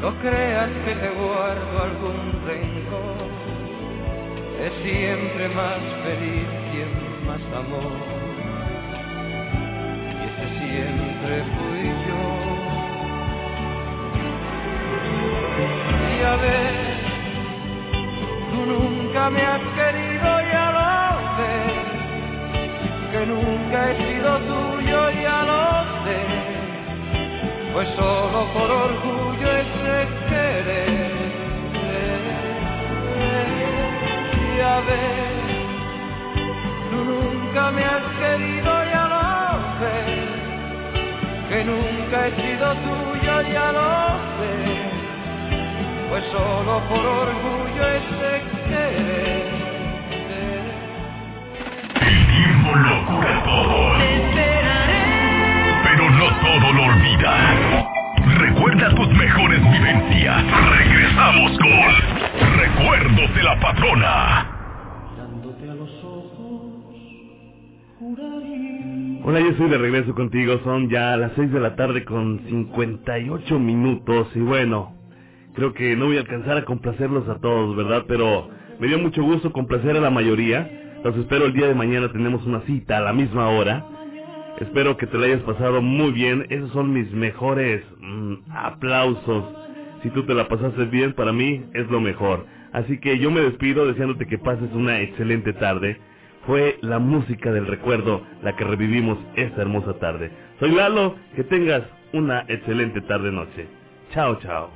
no creas que te guardo algún rencor. Es siempre más feliz quien más amor. Y ese siempre fui yo. Y a ver, tú nunca me has querido, ya lo sé. Que nunca he sido tuyo, ya lo sé pues solo por orgullo Tú nunca me has querido, ya lo sé, que nunca he sido tuyo, ya lo sé, pues solo por orgullo ese querer. El tiempo lo cura todo pero no todo lo olvida. Recuerda tus mejores vivencias. Regresamos con Recuerdos de la Patrona. Hola, yo estoy de regreso contigo. Son ya las 6 de la tarde con 58 minutos. Y bueno, creo que no voy a alcanzar a complacerlos a todos, ¿verdad? Pero me dio mucho gusto complacer a la mayoría. Los espero el día de mañana. Tenemos una cita a la misma hora. Espero que te lo hayas pasado muy bien. Esos son mis mejores mm, aplausos. Si tú te la pasaste bien, para mí es lo mejor. Así que yo me despido deseándote que pases una excelente tarde. Fue la música del recuerdo la que revivimos esta hermosa tarde. Soy Lalo, que tengas una excelente tarde noche. Chao, chao.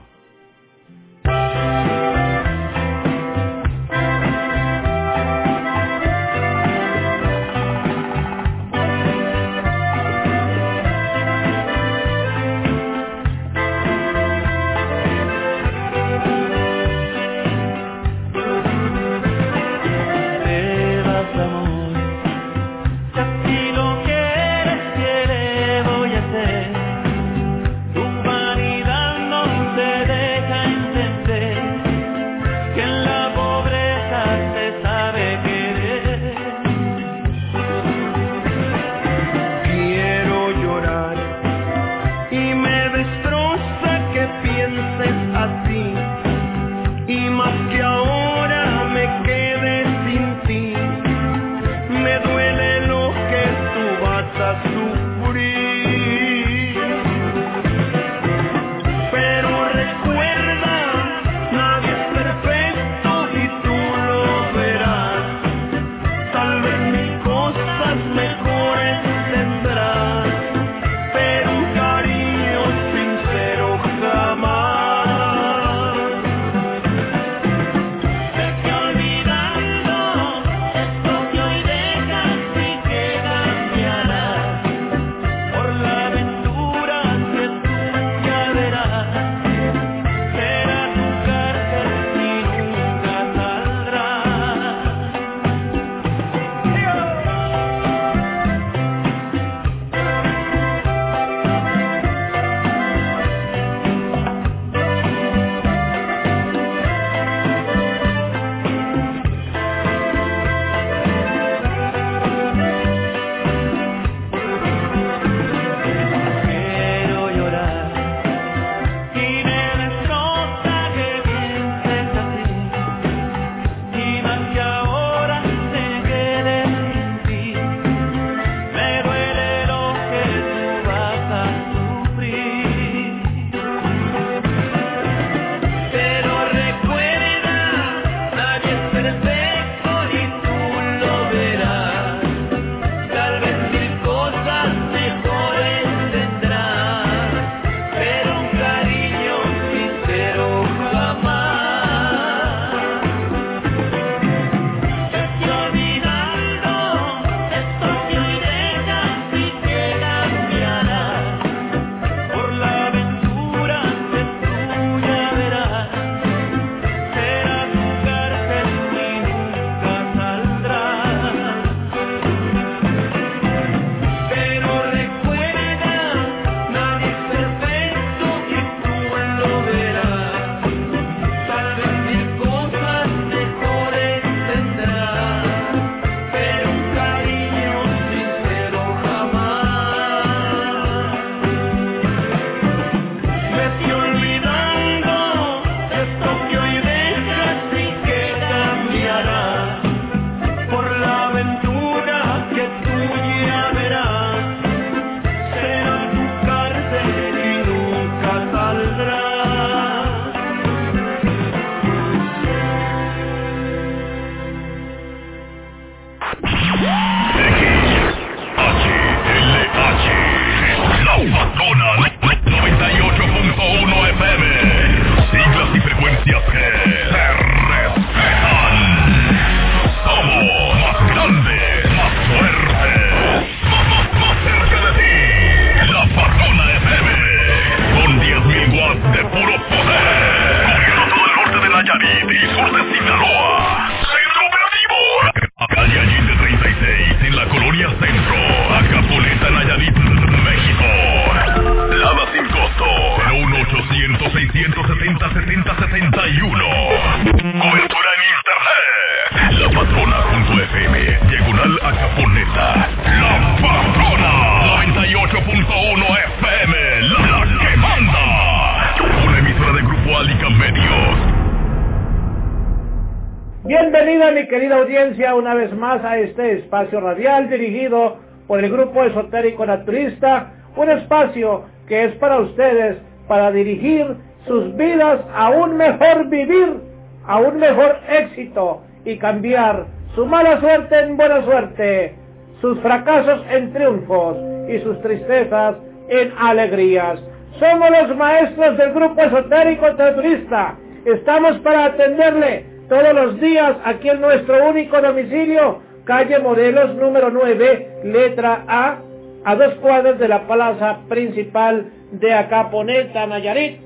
Una vez más a este espacio radial dirigido por el grupo esotérico naturista, un espacio que es para ustedes, para dirigir sus vidas a un mejor vivir, a un mejor éxito y cambiar su mala suerte en buena suerte, sus fracasos en triunfos y sus tristezas en alegrías. Somos los maestros del grupo esotérico naturista. Estamos para atenderle todos los días aquí en nuestro único domicilio, calle Morelos número 9, letra A, a dos cuadras de la plaza principal de Acaponeta, Nayarit.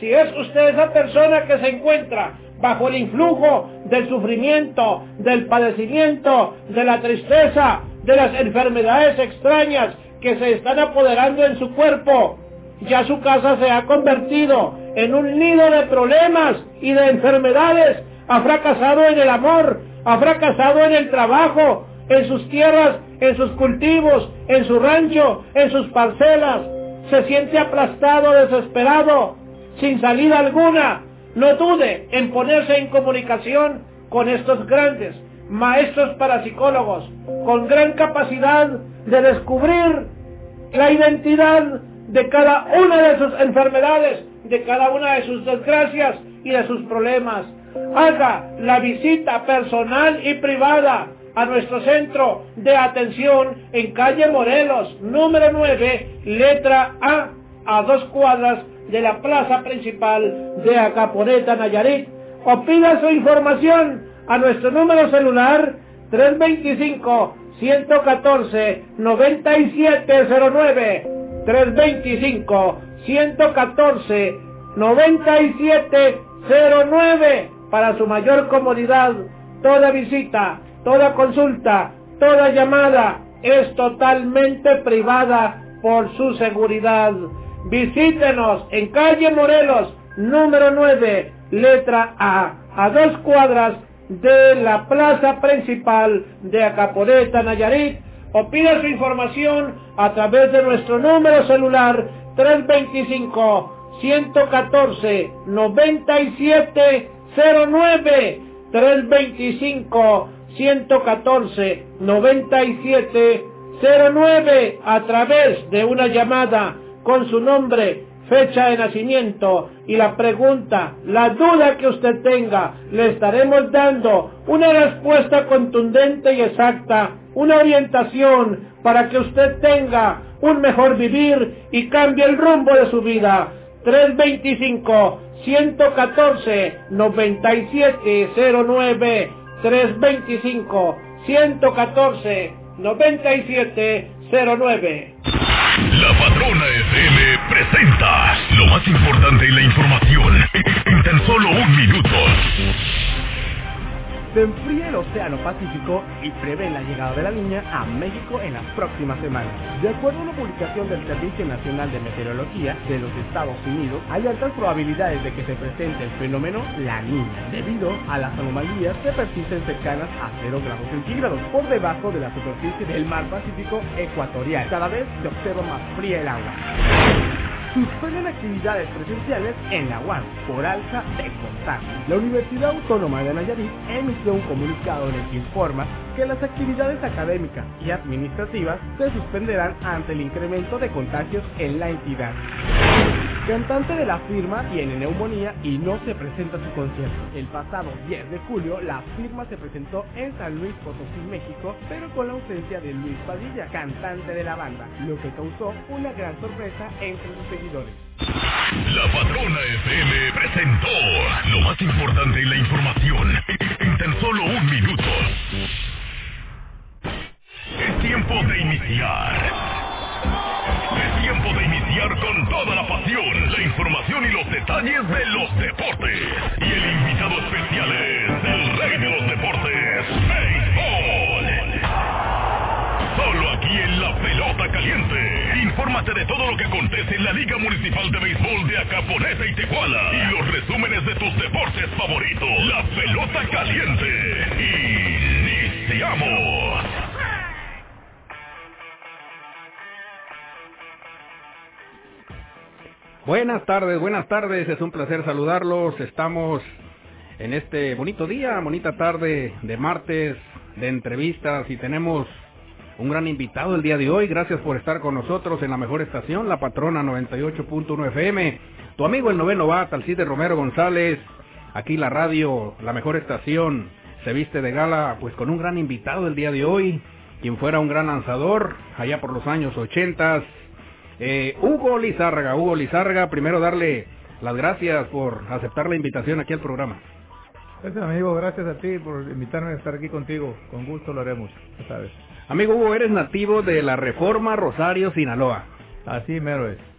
Si es usted esa persona que se encuentra bajo el influjo del sufrimiento, del padecimiento, de la tristeza, de las enfermedades extrañas que se están apoderando en su cuerpo, ya su casa se ha convertido en un nido de problemas y de enfermedades ha fracasado en el amor, ha fracasado en el trabajo, en sus tierras, en sus cultivos, en su rancho, en sus parcelas. Se siente aplastado, desesperado, sin salida alguna. No dude en ponerse en comunicación con estos grandes maestros parapsicólogos, con gran capacidad de descubrir la identidad de cada una de sus enfermedades, de cada una de sus desgracias y de sus problemas haga la visita personal y privada a nuestro centro de atención en calle Morelos, número 9, letra A, a dos cuadras de la plaza principal de Acaponeta, Nayarit. O pida su información a nuestro número celular 325 114 9709 325 114 9709 para su mayor comodidad, toda visita, toda consulta, toda llamada es totalmente privada por su seguridad. Visítenos en calle Morelos, número 9, letra A, a dos cuadras de la plaza principal de Acaporeta, Nayarit, o pida su información a través de nuestro número celular 325 114 97 09 325 114 97 09 a través de una llamada con su nombre, fecha de nacimiento y la pregunta, la duda que usted tenga, le estaremos dando una respuesta contundente y exacta, una orientación para que usted tenga un mejor vivir y cambie el rumbo de su vida. 325 114 9709 325 114 9709 La Patrona FM presenta lo más importante en la información en tan solo un minuto se enfría el Océano Pacífico y prevé la llegada de la niña a México en las próximas semanas. De acuerdo a una publicación del Servicio Nacional de Meteorología de los Estados Unidos, hay altas probabilidades de que se presente el fenómeno La Niña, debido a las anomalías que persisten cercanas a 0 grados centígrados, por debajo de la superficie del mar Pacífico ecuatorial. Cada vez se observa más fría el agua suspenden actividades presenciales en la UAN por alza de contagio. La Universidad Autónoma de Nayarit emitió un comunicado en el que informa que las actividades académicas y administrativas se suspenderán ante el incremento de contagios en la entidad. Cantante de la firma tiene neumonía y no se presenta a su concierto. El pasado 10 de julio, la firma se presentó en San Luis Potosí, México, pero con la ausencia de Luis Padilla, cantante de la banda, lo que causó una gran sorpresa entre sus seguidores. La Patrona FM presentó lo más importante en la información en tan solo un minuto. Es tiempo de iniciar. Con toda la pasión, la información y los detalles de los deportes. Y el invitado especial es el rey de los deportes, béisbol. Solo aquí en la pelota caliente. Infórmate de todo lo que acontece en la Liga Municipal de Béisbol de Acaponeta y Tecuala y los resúmenes de tus deportes favoritos. La pelota caliente. Iniciamos. Buenas tardes, buenas tardes, es un placer saludarlos. Estamos en este bonito día, bonita tarde de martes de entrevistas y tenemos un gran invitado el día de hoy. Gracias por estar con nosotros en la mejor estación, la Patrona 98.1 FM. Tu amigo el noveno bat, Alcide Romero González. Aquí la radio, la mejor estación, se viste de gala pues con un gran invitado el día de hoy, quien fuera un gran lanzador allá por los años 80. Eh, Hugo Lizárraga, Hugo Lizárraga, primero darle las gracias por aceptar la invitación aquí al programa. Gracias amigo, gracias a ti por invitarme a estar aquí contigo. Con gusto lo haremos, ya sabes. Amigo Hugo, eres nativo de la Reforma Rosario, Sinaloa. Así mero es.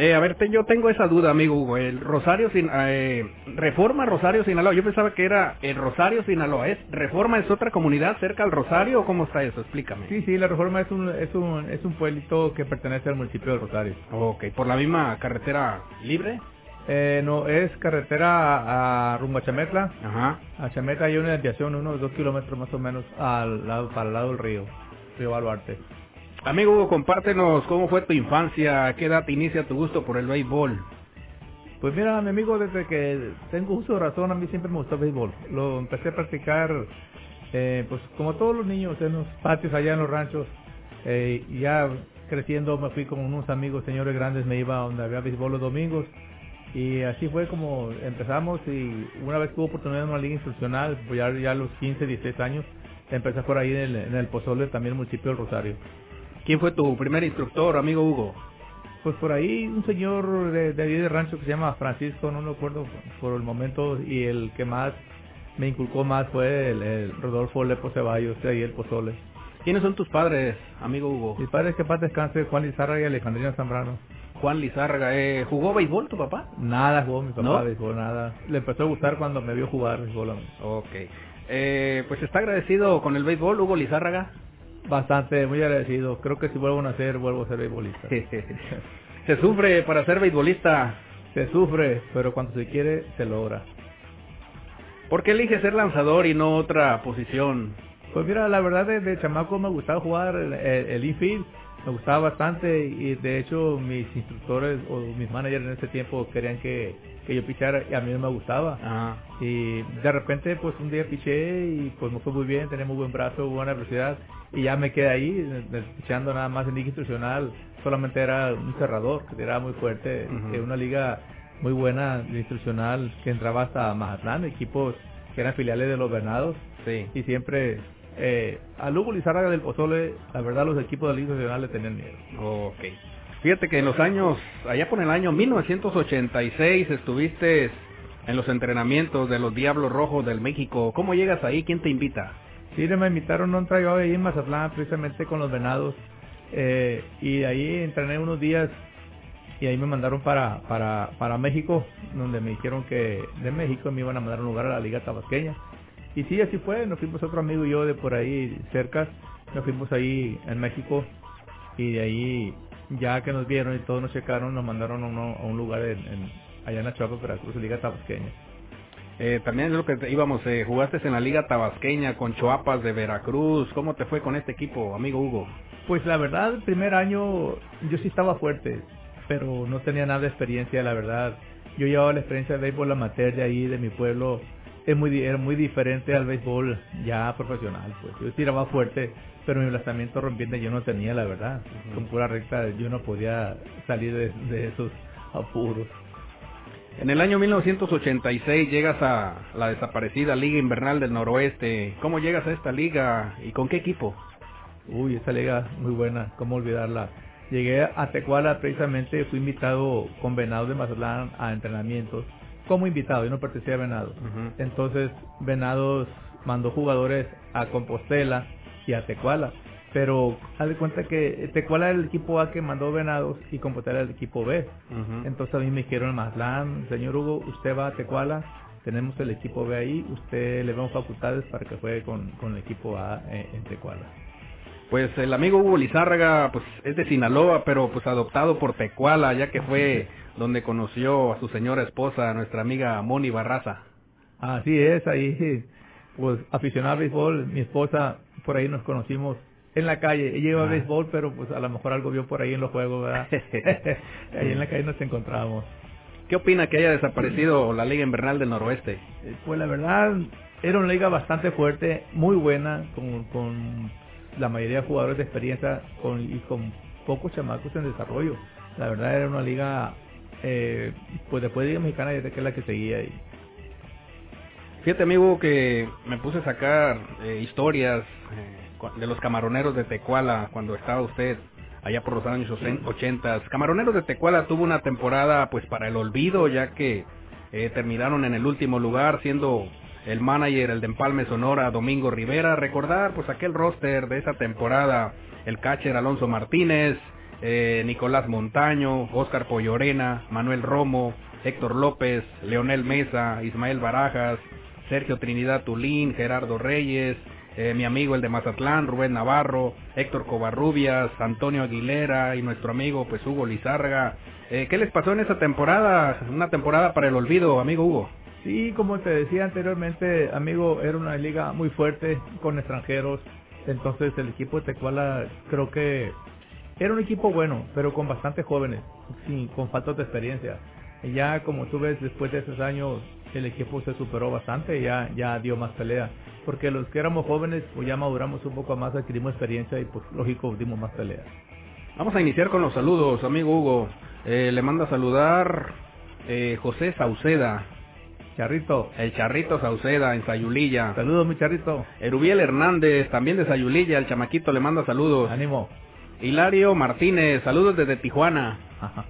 Eh, a ver, te, yo tengo esa duda, amigo Hugo. El Rosario, Sin, eh, Reforma Rosario, Sinaloa. Yo pensaba que era el Rosario, Sinaloa. ¿Es Reforma es otra comunidad cerca al Rosario o cómo está eso? Explícame. Sí, sí, la Reforma es un, es un, es un pueblito que pertenece al municipio de Rosario. Ok, ¿por la misma carretera libre? Eh, no, es carretera a, a rumbo a Chametla. Ajá. A Chametla hay una desviación, unos dos kilómetros más o menos al lado, para el lado del río, río Baluarte. Amigo compártenos cómo fue tu infancia, qué edad inicia tu gusto por el béisbol. Pues mira, mi amigo, desde que tengo uso de razón, a mí siempre me gustó el béisbol. Lo empecé a practicar, eh, pues como todos los niños, en los patios allá en los ranchos. Eh, ya creciendo me fui con unos amigos, señores grandes, me iba donde había béisbol los domingos. Y así fue como empezamos y una vez tuve oportunidad en una liga institucional, pues ya, ya a los 15, 16 años, empecé por ahí en el, en el Pozole, también el municipio del Rosario. ¿Quién fue tu primer instructor, amigo Hugo? Pues por ahí un señor de, de ahí de rancho que se llama Francisco, no lo acuerdo por el momento, y el que más me inculcó más fue el, el Rodolfo Lepo Ceballos, de ahí el Pozole. ¿Quiénes son tus padres, amigo Hugo? Mis padres que paz descanse, Juan Lizarra y Alejandrina Zambrano. Juan Lizárraga, eh, ¿jugó béisbol tu papá? Nada jugó mi papá ¿No? béisbol, nada. Le empezó a gustar cuando me vio jugar béisbol a mí. Ok. Eh, pues está agradecido con el béisbol, Hugo Lizárraga. Bastante, muy agradecido. Creo que si vuelvo a nacer, vuelvo a ser beisbolista. Se sufre para ser beisbolista. Se sufre, pero cuando se quiere, se logra. ¿Por qué elige ser lanzador y no otra posición? Pues mira, la verdad de, chamaco me gustaba jugar el, el, el infield, me gustaba bastante y de hecho mis instructores o mis managers en ese tiempo querían que, que yo pichara y a mí no me gustaba. Ajá. Y de repente pues un día piché y pues me fue muy bien, tenía muy buen brazo, buena velocidad y ya me quedé ahí pichando nada más en liga institucional, solamente era un cerrador que tiraba muy fuerte, en una liga muy buena de institucional que entraba hasta Mazatlán, equipos que eran filiales de los Venados Sí. y siempre eh, a Lugo Lizárraga del Pozole, la verdad los equipos de la Liga Nacional le tenían miedo. Ok. Fíjate que en los años, allá por el año 1986 estuviste en los entrenamientos de los Diablos Rojos del México. ¿Cómo llegas ahí? ¿Quién te invita? Sí, me invitaron a un tryout ahí en Mazatlán, precisamente con los Venados, eh, y ahí entrené unos días y ahí me mandaron para, para, para México, donde me dijeron que de México me iban a mandar a un lugar a la Liga Tabasqueña. Y sí, así fue, nos fuimos otro amigo y yo de por ahí cerca, nos fuimos ahí en México y de ahí ya que nos vieron y todos nos checaron, nos mandaron a, uno- a un lugar en, en- allá en Achuapa, Veracruz, Liga Tabasqueña. Eh, también es lo que te- íbamos, eh, jugaste en la Liga Tabasqueña con Choapas de Veracruz. ¿Cómo te fue con este equipo, amigo Hugo? Pues la verdad, el primer año yo sí estaba fuerte, pero no tenía nada de experiencia, la verdad. Yo llevaba la experiencia de béisbol amateur de ahí, de mi pueblo. Es muy, era muy diferente al béisbol ya profesional, pues. Yo tiraba fuerte, pero mi lanzamiento rompiente yo no tenía, la verdad. Con pura recta yo no podía salir de, de esos apuros. En el año 1986 llegas a la desaparecida Liga Invernal del Noroeste. ¿Cómo llegas a esta liga y con qué equipo? Uy, esa liga muy buena, cómo olvidarla. Llegué a Tecuala precisamente, fui invitado con Venados de Mazatlán a entrenamientos. Como invitado, yo no pertenecía a Venados. Entonces, Venados mandó jugadores a Compostela y a Tecuala. Pero haz de cuenta que Tecuala era el equipo A que mandó Venados y Compostela era el equipo B. Entonces a mí me dijeron en Mazatlán, señor Hugo, usted va a Tecuala, tenemos el equipo B ahí, usted le vemos facultades para que juegue con, con el equipo A en, en Tecuala. Pues el amigo Hugo Lizárraga, pues es de Sinaloa, pero pues adoptado por Tecuala, ya que fue donde conoció a su señora esposa, nuestra amiga Moni Barraza. Así es, ahí, pues aficionado al béisbol, mi esposa, por ahí nos conocimos en la calle. Ella iba a Ah. béisbol, pero pues a lo mejor algo vio por ahí en los juegos, ¿verdad? ahí en la calle nos encontramos. ¿Qué opina que haya desaparecido la Liga Invernal del Noroeste? Eh, Pues la verdad, era una liga bastante fuerte, muy buena, con, con la mayoría de jugadores de experiencia con, y con pocos chamacos en desarrollo. La verdad era una liga, eh, pues después de Liga Mexicana, que es la que seguía ahí. Fíjate amigo que me puse a sacar eh, historias eh, de los camaroneros de Tecuala cuando estaba usted allá por los años 80. Camaroneros de Tecuala tuvo una temporada pues para el olvido ya que eh, terminaron en el último lugar siendo el manager, el de Empalme Sonora, Domingo Rivera. Recordar pues aquel roster de esa temporada, el catcher Alonso Martínez, eh, Nicolás Montaño, Oscar Pollorena, Manuel Romo, Héctor López, Leonel Mesa, Ismael Barajas, Sergio Trinidad Tulín, Gerardo Reyes, eh, mi amigo el de Mazatlán, Rubén Navarro, Héctor Covarrubias, Antonio Aguilera y nuestro amigo pues Hugo Lizárraga. Eh, ¿Qué les pasó en esa temporada? Una temporada para el olvido, amigo Hugo. Sí, como te decía anteriormente, amigo, era una liga muy fuerte con extranjeros. Entonces el equipo de Tecuala creo que era un equipo bueno, pero con bastantes jóvenes, sin, con falta de experiencia. Ya como tú ves, después de esos años, el equipo se superó bastante ya, ya dio más pelea. Porque los que éramos jóvenes, pues ya maduramos un poco más, adquirimos experiencia y pues lógico, dimos más pelea. Vamos a iniciar con los saludos, amigo Hugo. Eh, le manda a saludar eh, José Sauceda, Charrito, el Charrito Sauceda en Sayulilla. saludos mi charrito, Erubiel Hernández, también de Sayulilla, el chamaquito le manda saludos. ánimo. Hilario Martínez, saludos desde Tijuana. Ajá.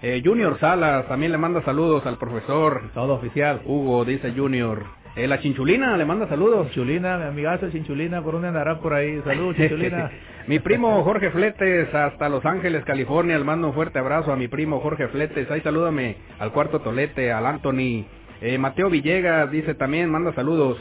Eh, Junior Salas, también le manda saludos al profesor. Todo oficial. Hugo, dice Junior. Eh, la Chinchulina le manda saludos. Chinchulina, mi amigazo Chinchulina, ¿por dónde andará por ahí? Saludos, Chinchulina. mi primo Jorge Fletes, hasta Los Ángeles, California, le mando un fuerte abrazo a mi primo Jorge Fletes. Ahí salúdame al cuarto tolete, al Anthony. Eh, Mateo Villegas dice también, manda saludos.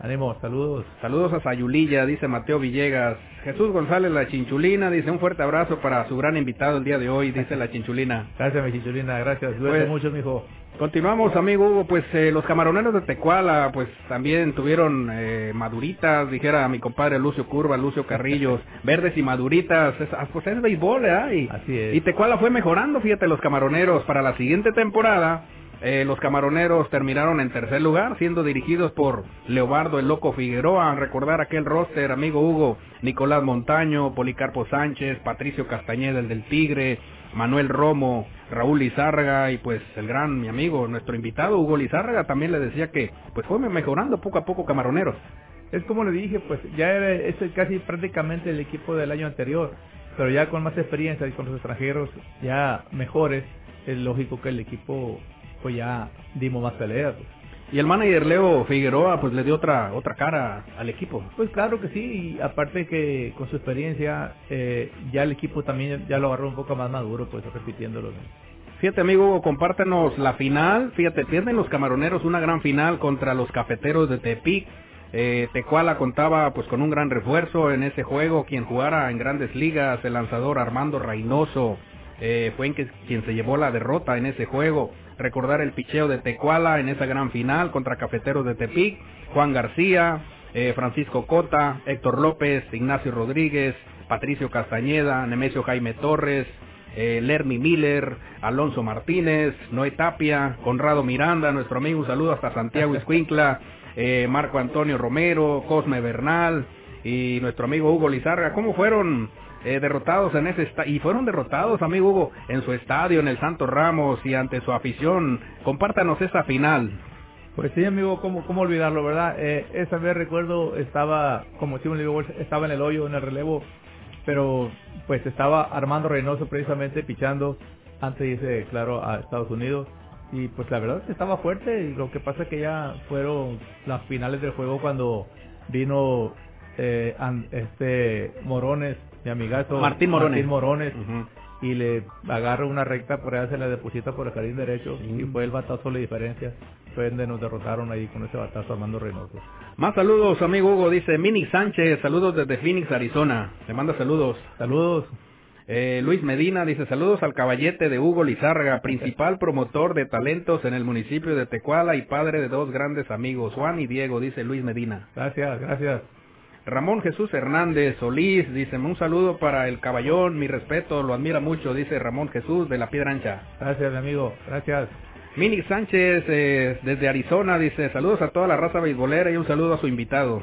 Ánimo, saludos. Saludos a Sayulilla, dice Mateo Villegas. Jesús González, la Chinchulina, dice un fuerte abrazo para su gran invitado el día de hoy, dice la Chinchulina. Gracias, mi Chinchulina, gracias. Cuídate Pues- mucho, mijo. Continuamos, amigo Hugo, pues eh, los camaroneros de Tecuala, pues también tuvieron eh, maduritas, dijera mi compadre Lucio Curva, Lucio Carrillos, verdes y maduritas, es, ah, pues es béisbol, ¿eh? Y, Así es. y Tecuala fue mejorando, fíjate, los camaroneros para la siguiente temporada. Eh, los camaroneros terminaron en tercer lugar, siendo dirigidos por Leobardo el Loco Figueroa. Recordar aquel roster, amigo Hugo, Nicolás Montaño, Policarpo Sánchez, Patricio Castañeda, el del Tigre, Manuel Romo, Raúl Lizárraga y pues el gran mi amigo, nuestro invitado Hugo Lizárraga también le decía que pues fue mejorando poco a poco Camaroneros. Es como le dije, pues ya era este es casi prácticamente el equipo del año anterior, pero ya con más experiencia y con los extranjeros ya mejores, es lógico que el equipo pues ya dimos más peleas. Y el manager Leo Figueroa pues le dio otra otra cara al equipo. Pues claro que sí, y aparte que con su experiencia eh, ya el equipo también ya lo agarró un poco más maduro, pues repitiéndolo. Fíjate amigo, compártenos la final. Fíjate, pierden los camaroneros una gran final contra los cafeteros de Tepic. Eh, Tecuala contaba pues con un gran refuerzo en ese juego. Quien jugara en grandes ligas, el lanzador Armando Reynoso, eh, fue en que, quien se llevó la derrota en ese juego. Recordar el picheo de Tecuala en esa gran final contra Cafeteros de Tepic. Juan García, eh, Francisco Cota, Héctor López, Ignacio Rodríguez, Patricio Castañeda, Nemesio Jaime Torres, eh, Lermy Miller, Alonso Martínez, Noé Tapia, Conrado Miranda, nuestro amigo, un saludo hasta Santiago Iscuincla, eh, Marco Antonio Romero, Cosme Bernal y nuestro amigo Hugo Lizarga. ¿Cómo fueron eh, derrotados en ese? Y fueron derrotados, amigo Hugo, en su estadio, en el Santo Ramos y ante su afición. Compártanos esa final. Pues sí, amigo, ¿cómo, cómo olvidarlo, verdad? Eh, esa vez recuerdo, estaba, como decimos, digo, estaba en el hoyo, en el relevo, pero pues estaba Armando Reynoso precisamente pichando antes de claro, a Estados Unidos. Y pues la verdad es que estaba fuerte y lo que pasa es que ya fueron las finales del juego cuando vino eh, este Morones, mi amigazo. Martín Morones. Martín Morones y le agarra una recta por allá, se la deposita por el jardín derecho y fue el batazo la diferencia. fue donde nos derrotaron ahí con ese batazo Armando Reynoso. Más saludos, amigo Hugo, dice Mini Sánchez, saludos desde Phoenix, Arizona. Le manda saludos. Saludos. Eh, Luis Medina dice saludos al caballete de Hugo Lizárraga, principal promotor de talentos en el municipio de Tecuala y padre de dos grandes amigos, Juan y Diego, dice Luis Medina. Gracias, gracias. Ramón Jesús Hernández Solís dice un saludo para el caballón, mi respeto, lo admira mucho, dice Ramón Jesús de la Piedra Ancha. Gracias, mi amigo, gracias. Mini Sánchez eh, desde Arizona dice saludos a toda la raza beisbolera y un saludo a su invitado.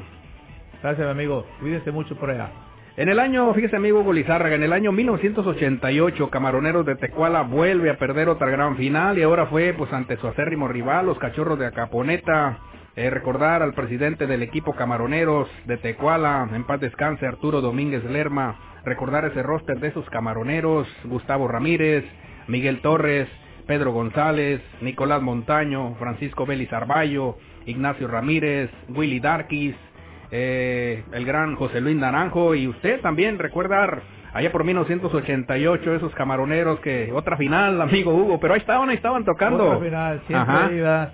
Gracias, mi amigo, cuídese mucho por allá. En el año, fíjese amigo Golizárraga, en el año 1988, Camaroneros de Tecuala vuelve a perder otra gran final y ahora fue pues ante su acérrimo rival, los Cachorros de Acaponeta. Eh, recordar al presidente del equipo Camaroneros de Tecuala, en paz descanse Arturo Domínguez Lerma, recordar ese roster de esos Camaroneros, Gustavo Ramírez, Miguel Torres, Pedro González, Nicolás Montaño, Francisco Vélez Arballo, Ignacio Ramírez, Willy Darkis, eh, el gran José Luis Naranjo y usted también recordar allá por 1988 esos camaroneros que otra final amigo Hugo pero ahí estaban ahí estaban tocando. Otra final siempre iba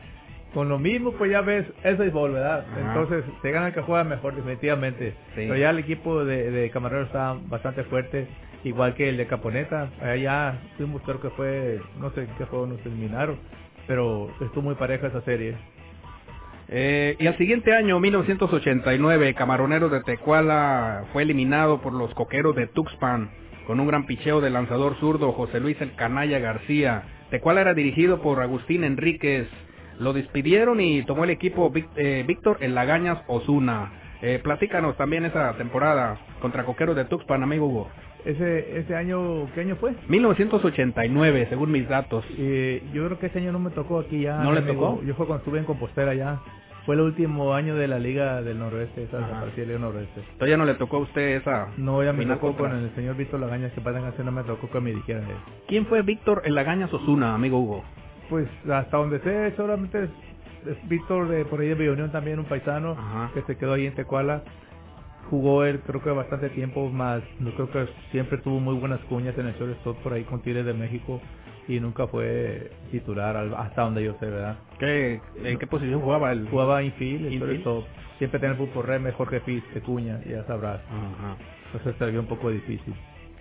con lo mismo pues ya ves es béisbol verdad entonces se gana el que juega mejor definitivamente. Pero ya el equipo de, de camaroneros está bastante fuerte igual que el de Caponeta. Allá fuimos creo que fue no sé qué juego nos eliminaron pero estuvo muy pareja esa serie. Eh, y al siguiente año, 1989, Camaroneros de Tecuala fue eliminado por los Coqueros de Tuxpan con un gran picheo del lanzador zurdo José Luis El Canalla García. Tecuala era dirigido por Agustín Enríquez. Lo despidieron y tomó el equipo eh, Víctor Lagañas Osuna. Eh, platícanos también esa temporada contra Coqueros de Tuxpan, amigo Hugo. Ese, ese año, ¿qué año fue? 1989, según mis datos. Eh, yo creo que ese año no me tocó aquí ya. ¿No le tocó? Yo fue cuando estuve en Compostela ya. Fue el último año de la Liga del Noroeste, esa desaparecida Liga Noroeste. Entonces ya no le tocó a usted esa. No, ya me tocó con el señor Víctor Lagañas, que para hacer no me tocó que me dijera él. ¿Quién fue Víctor Lagañas Osuna, amigo Hugo? Pues hasta donde sé, solamente es, es Víctor de por ahí de Villonión también, un paisano que se quedó ahí en Tecuala. Jugó él creo que bastante tiempo más, no creo que siempre tuvo muy buenas cuñas en el shortstop por ahí con Tigres de México y nunca fue titular hasta donde yo sé, ¿verdad? ¿Qué, ¿En qué posición jugaba él? Jugaba infield, infield. Siempre tener por re mejor que Fitz, que Cuña, ya sabrás. Ajá. Entonces se vio un poco difícil.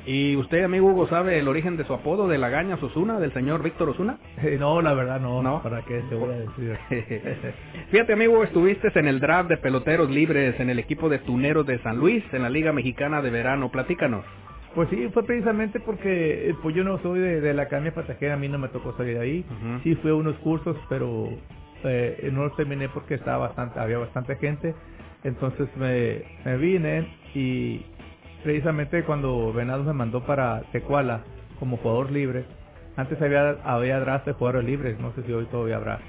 ¿Y usted, amigo Hugo, sabe el origen de su apodo de Lagañas Osuna, del señor Víctor Osuna? Eh, no, la verdad no. ¿No? ¿Para qué te voy a decir? Fíjate, amigo, estuviste en el draft de peloteros libres en el equipo de Tuneros de San Luis, en la Liga Mexicana de Verano. Platícanos. Pues sí, fue precisamente porque pues yo no soy de, la Academia Pasajera, a mí no me tocó salir de ahí. Sí fue unos cursos, pero eh, no los terminé porque estaba bastante, había bastante gente. Entonces me, me vine y precisamente cuando Venado me mandó para Tecuala como jugador libre, antes había, había draft de jugadores libres, no sé si hoy todavía habrá.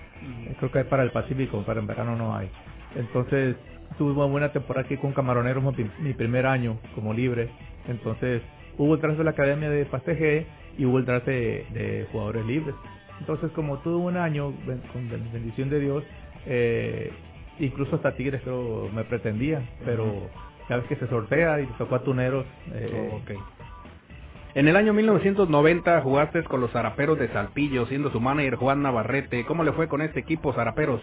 Creo que hay para el Pacífico, para en verano no hay. Entonces tuve una buena temporada aquí con Camaroneros mi primer año como libre. Entonces hubo el draft de la Academia de Pasteje y hubo el draft de, jugadores libres. Entonces como tuve un año con bendición de Dios, eh, incluso hasta Tigres creo me pretendía, pero sabes que se sortea y tocó a Tuneros. Eh, oh, En el año 1990 jugaste con los Zaraperos de Salpillo, siendo su manager Juan Navarrete. ¿Cómo le fue con este equipo Zaraperos?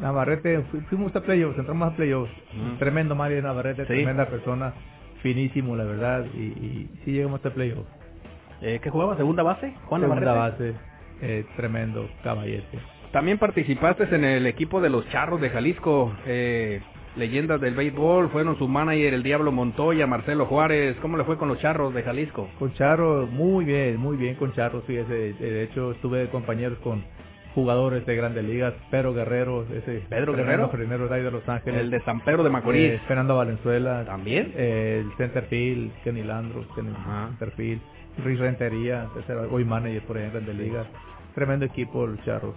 Navarrete, fuimos a playoffs, entramos a playoffs. Tremendo Mario Navarrete, tremenda persona, finísimo la verdad, y, y sí llegamos a playoffs. Eh, ¿Qué jugaba? ¿Segunda base? Juan Segunda base, eh, tremendo caballete. También participaste en el equipo de los Charros de Jalisco. Eh, leyendas del béisbol, fueron su manager el Diablo Montoya, Marcelo Juárez, ¿cómo le fue con los Charros de Jalisco? Con Charros, muy bien, muy bien con Charros, fíjese, de hecho estuve de compañeros con jugadores de grandes ligas, Pedro Guerrero, ese Pedro Guerrero, primero de Los Ángeles, el de San Pedro de Macorís, eh, Fernando Valenzuela, también, eh, el centerfield, Kenny Landros, Kenny centerfield, Ruiz Rentería, hoy manager por en Grandes Ligas, tremendo equipo los Charros.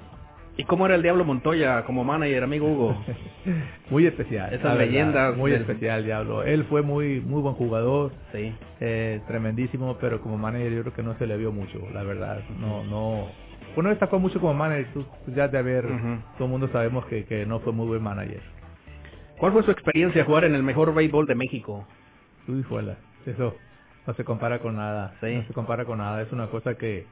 ¿Y cómo era el Diablo Montoya como manager, amigo Hugo? muy especial. Esas leyendas. Muy especial, Diablo. Él fue muy muy buen jugador. Sí. Eh, tremendísimo, pero como manager yo creo que no se le vio mucho, la verdad. No, no. Bueno, destacó mucho como manager. Tú, ya de haber, todo el mundo sabemos que, que no fue muy buen manager. ¿Cuál fue su experiencia jugar en el mejor béisbol de México? Uy, fuela. Eso no se compara con nada. Sí. No se compara con nada. Es una cosa que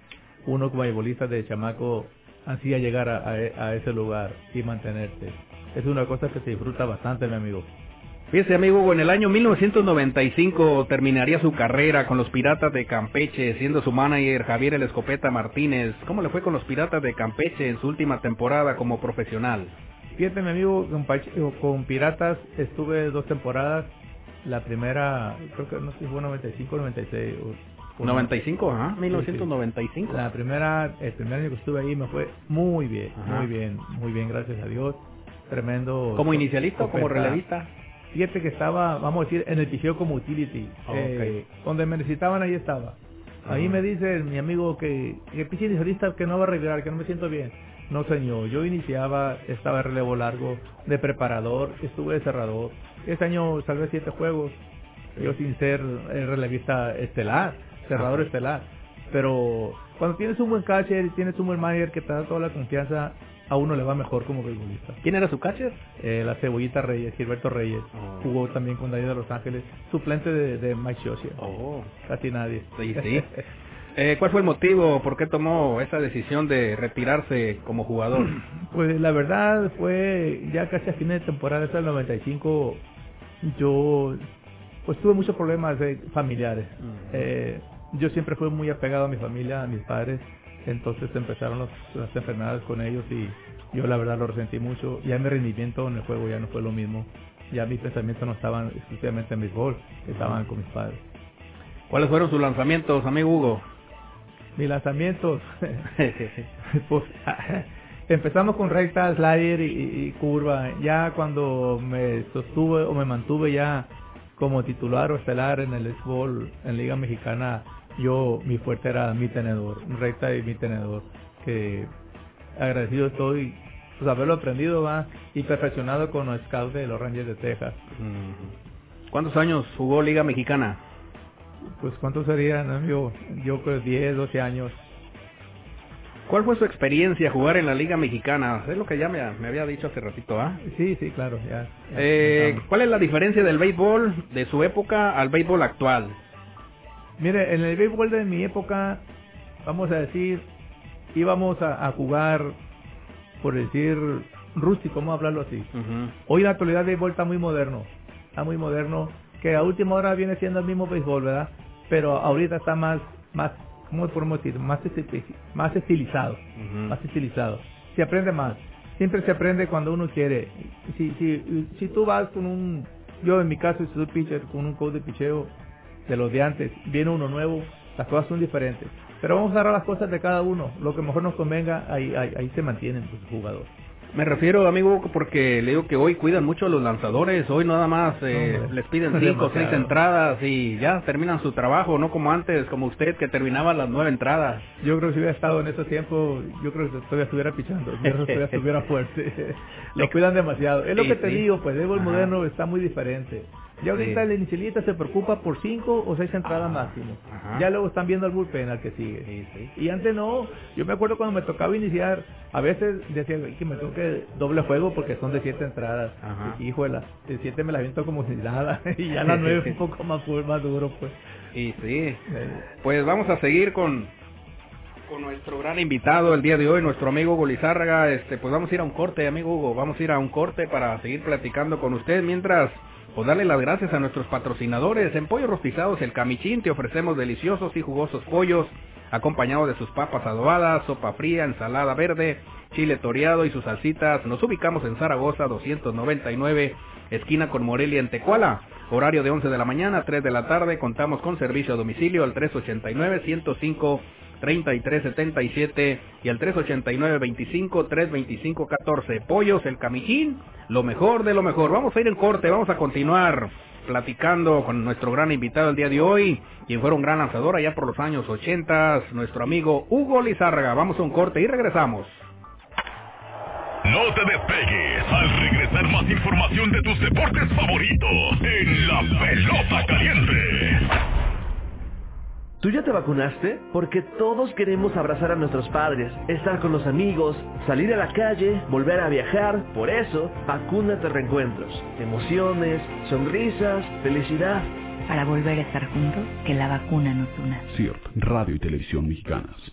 uno como beisbolista de chamaco ansía llegar a, a- a ese lugar y mantenerte. Es una cosa que se disfruta bastante, mi amigo. Fíjese, amigo, en el año 1995 terminaría su carrera con los Piratas de Campeche, siendo su manager Javier El Escopeta Martínez. ¿Cómo le fue con los Piratas de Campeche en su última temporada como profesional? Fíjate, mi amigo, con, Piratas estuve dos temporadas. La primera, creo que no sé si fue 95 o 96. O- o- 95, ajá, Sí, sí. 1995. La primera, el primer año que estuve ahí me fue muy bien, Ajá. muy bien, muy bien, gracias a Dios. Tremendo. ¿Como inicialista o como relevista? Fíjate que estaba, vamos a decir, en el picheo como utility. Eh, donde me necesitaban, ahí estaba. Ahí me dice mi amigo que, que el pitcher inicialista que no va a retirar, que no me siento bien. No, señor. Yo iniciaba, estaba de relevo largo, de preparador, estuve de cerrador. Este año salvé siete juegos. Yo sin ser eh, relevista estelar, cerrador estelar. Pero cuando tienes un buen catcher y tienes un buen manager que te da toda la confianza, a uno le va mejor como beisbolista. ¿Quién era su catcher? Eh, la cebollita Reyes, Gilberto Reyes, Oh. jugó también con David de Los Ángeles, suplente de, de Mike Scioscia. Oh, Casi nadie. sí, sí. Eh, ¿Cuál fue el motivo? ¿Por qué tomó esa decisión de retirarse como jugador? pues la verdad fue ya casi a fines de temporada, hasta el 95, yo pues tuve muchos problemas eh, familiares. Eh, yo siempre fui muy apegado a mi familia, a mis padres, entonces empezaron los- las enfermedades con ellos y yo la verdad lo resentí mucho. Ya mi rendimiento en el juego ya no fue lo mismo. Ya mis pensamientos no estaban exclusivamente en béisbol, estaban con mis padres. ¿Cuáles fueron sus lanzamientos, amigo Hugo? Mis lanzamientos, pues empezamos con recta, slider y, y- y curva. Ya cuando me sostuve o me mantuve ya como titular o estelar en el béisbol en Liga Mexicana, yo mi fuerte era mi tenedor, recta y mi tenedor. Que agradecido estoy pues haberlo aprendido va y perfeccionado con los scouts de los Rangers de Texas. ¿Cuántos años jugó Liga Mexicana? Pues cuántos serían, amigo? Yo creo 10, 12 años. ¿Cuál fue su experiencia jugar en la Liga Mexicana? Es lo que ya me, me había dicho hace ratito, ¿ah? Sí, sí, claro, ya. ya Eh. ¿Cuál es la diferencia del béisbol de su época al béisbol actual? Mire, en el béisbol de mi época, vamos a decir, íbamos a, a jugar, por decir, rústico, vamos a hablarlo así. Ujú. Hoy en la actualidad el béisbol está muy moderno, está muy moderno, que a última hora viene siendo el mismo béisbol, ¿verdad? Pero ahorita está más, más, ¿cómo podemos decir? Más, esti- más estilizado, más estilizado. Se aprende más, siempre se aprende cuando uno quiere. Si, si, si tú vas con un, yo en mi caso, soy pitcher, con un coach de picheo de los de antes, viene uno nuevo, las cosas son diferentes. Pero vamos a agarrar las cosas de cada uno, lo que mejor nos convenga, ahí, ahí, ahí se mantienen los jugadores. Me refiero, amigo, porque le digo que hoy cuidan mucho a los lanzadores. Hoy nada más eh, les piden cinco o seis entradas y ya terminan su trabajo, no como antes, como usted que terminaba las nueve entradas. Yo creo que si hubiera estado en ese tiempo, yo creo que todavía estuviera pichando, yo todavía estuviera fuerte. Lo cuidan demasiado. Es lo Sí, que te sí. digo, pues el moderno está muy diferente. Ya ahorita Sí. el inicialista se preocupa por cinco o seis entradas Ah, máximo. ajá. Ya luego están viendo el bullpen al que sigue. Sí, sí. Y antes no, yo me acuerdo cuando me tocaba iniciar, a veces decía "Ay, que me toque doble juego porque son de siete entradas. Y, híjola, de siete me la viento como si nada. y ya la nueve fue un poco más, más duro, pues. Y sí. Pues vamos a seguir con, con nuestro gran invitado el día de hoy, nuestro amigo Hugo Lizárraga. Este, pues vamos a ir a un corte, amigo Hugo. Vamos a ir a un corte para seguir platicando con usted mientras pues darle las gracias a nuestros patrocinadores. En Pollos Rostizados El Camichín te ofrecemos deliciosos y jugosos pollos acompañados de sus papas adobadas, sopa fría, ensalada verde, chile toreado y sus salsitas. Nos ubicamos en Zaragoza 299, esquina con Morelia en Tecuala. Horario de 11 de la mañana a 3 de la tarde. Contamos con servicio a domicilio al 389-105. 3377 y al 389 25 325 14 Pollos El Camijín, lo mejor de lo mejor. Vamos a ir en corte, vamos a continuar platicando con nuestro gran invitado el día de hoy, quien fue un gran lanzador allá por los años 80, nuestro amigo Hugo Lizárraga. Vamos a un corte y regresamos. No te despegues. Al regresar más información de tus deportes favoritos en La Pelota Caliente. ¿Tú ya te vacunaste? Porque todos queremos abrazar a nuestros padres, estar con los amigos, salir a la calle, volver a viajar. Por eso, vacúnate reencuentros. Emociones, sonrisas, felicidad. Para volver a estar juntos, que la vacuna nos una. CIRT, Radio y Televisión Mexicanas.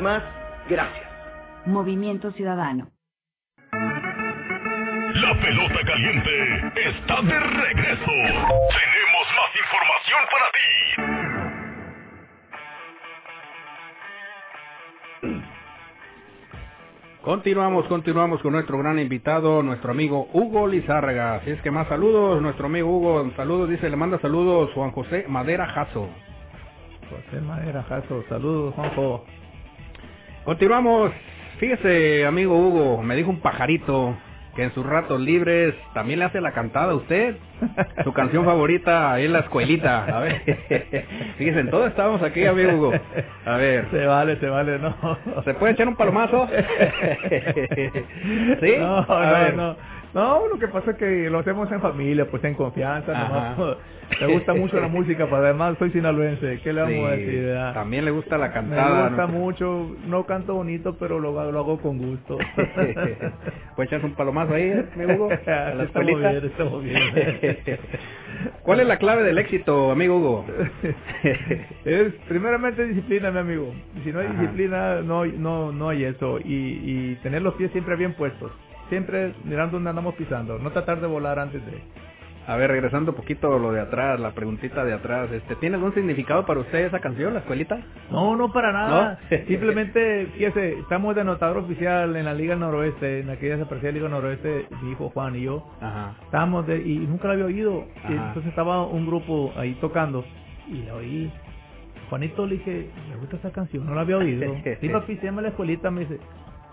más, gracias. Movimiento Ciudadano. La pelota caliente está de regreso. Tenemos más información para ti. Continuamos, continuamos con nuestro gran invitado, nuestro amigo Hugo Lizárraga. Así es que más saludos, nuestro amigo Hugo, saludos, dice, le manda saludos Juan José Madera Jasso. José Madera Jasso, saludos Juanjo. Continuamos, fíjese amigo Hugo, me dijo un pajarito que en sus ratos libres también le hace la cantada a usted. Su canción favorita es la escuelita. A ver, fíjese, en todo estábamos aquí, amigo Hugo. A ver. Se vale, se vale, no. ¿Se puede echar un palomazo? ¿Sí? No, A no, ver. no. No, lo que pasa es que lo hacemos en familia, pues en confianza. Nomás. Me gusta mucho la música, pero además soy sinaloense. ¿Qué le vamos a decir? También le gusta la Me cantada. gusta ¿no? mucho. No canto bonito, pero lo, hago- lo hago con gusto. ¿Puede echarse un palomazo ahí, amigo Hugo? A la Estamos bien, estamos bien. ¿Cuál es la clave del éxito, amigo Hugo? es primeramente disciplina, mi amigo. Si no hay Ajá. disciplina, no, no, no hay eso. Y, y tener los pies siempre bien puestos. Siempre mirando dónde andamos pisando. No tratar de volar antes de... A ver, regresando un poquito a lo de atrás, la preguntita de atrás, este, ¿tiene algún significado para usted esa canción, la escuelita? No, no para nada. ¿No? Simplemente, fíjese, estamos de anotador oficial en la Liga Noroeste, en aquella desaparecida Liga Noroeste, mi hijo Juan y yo. Ajá. Estábamos de, y nunca la había oído. Y entonces estaba un grupo ahí tocando y la oí. Juanito le dije, me gusta esa canción, no la había oído. Sí, papi, se llama la escuelita, me dice.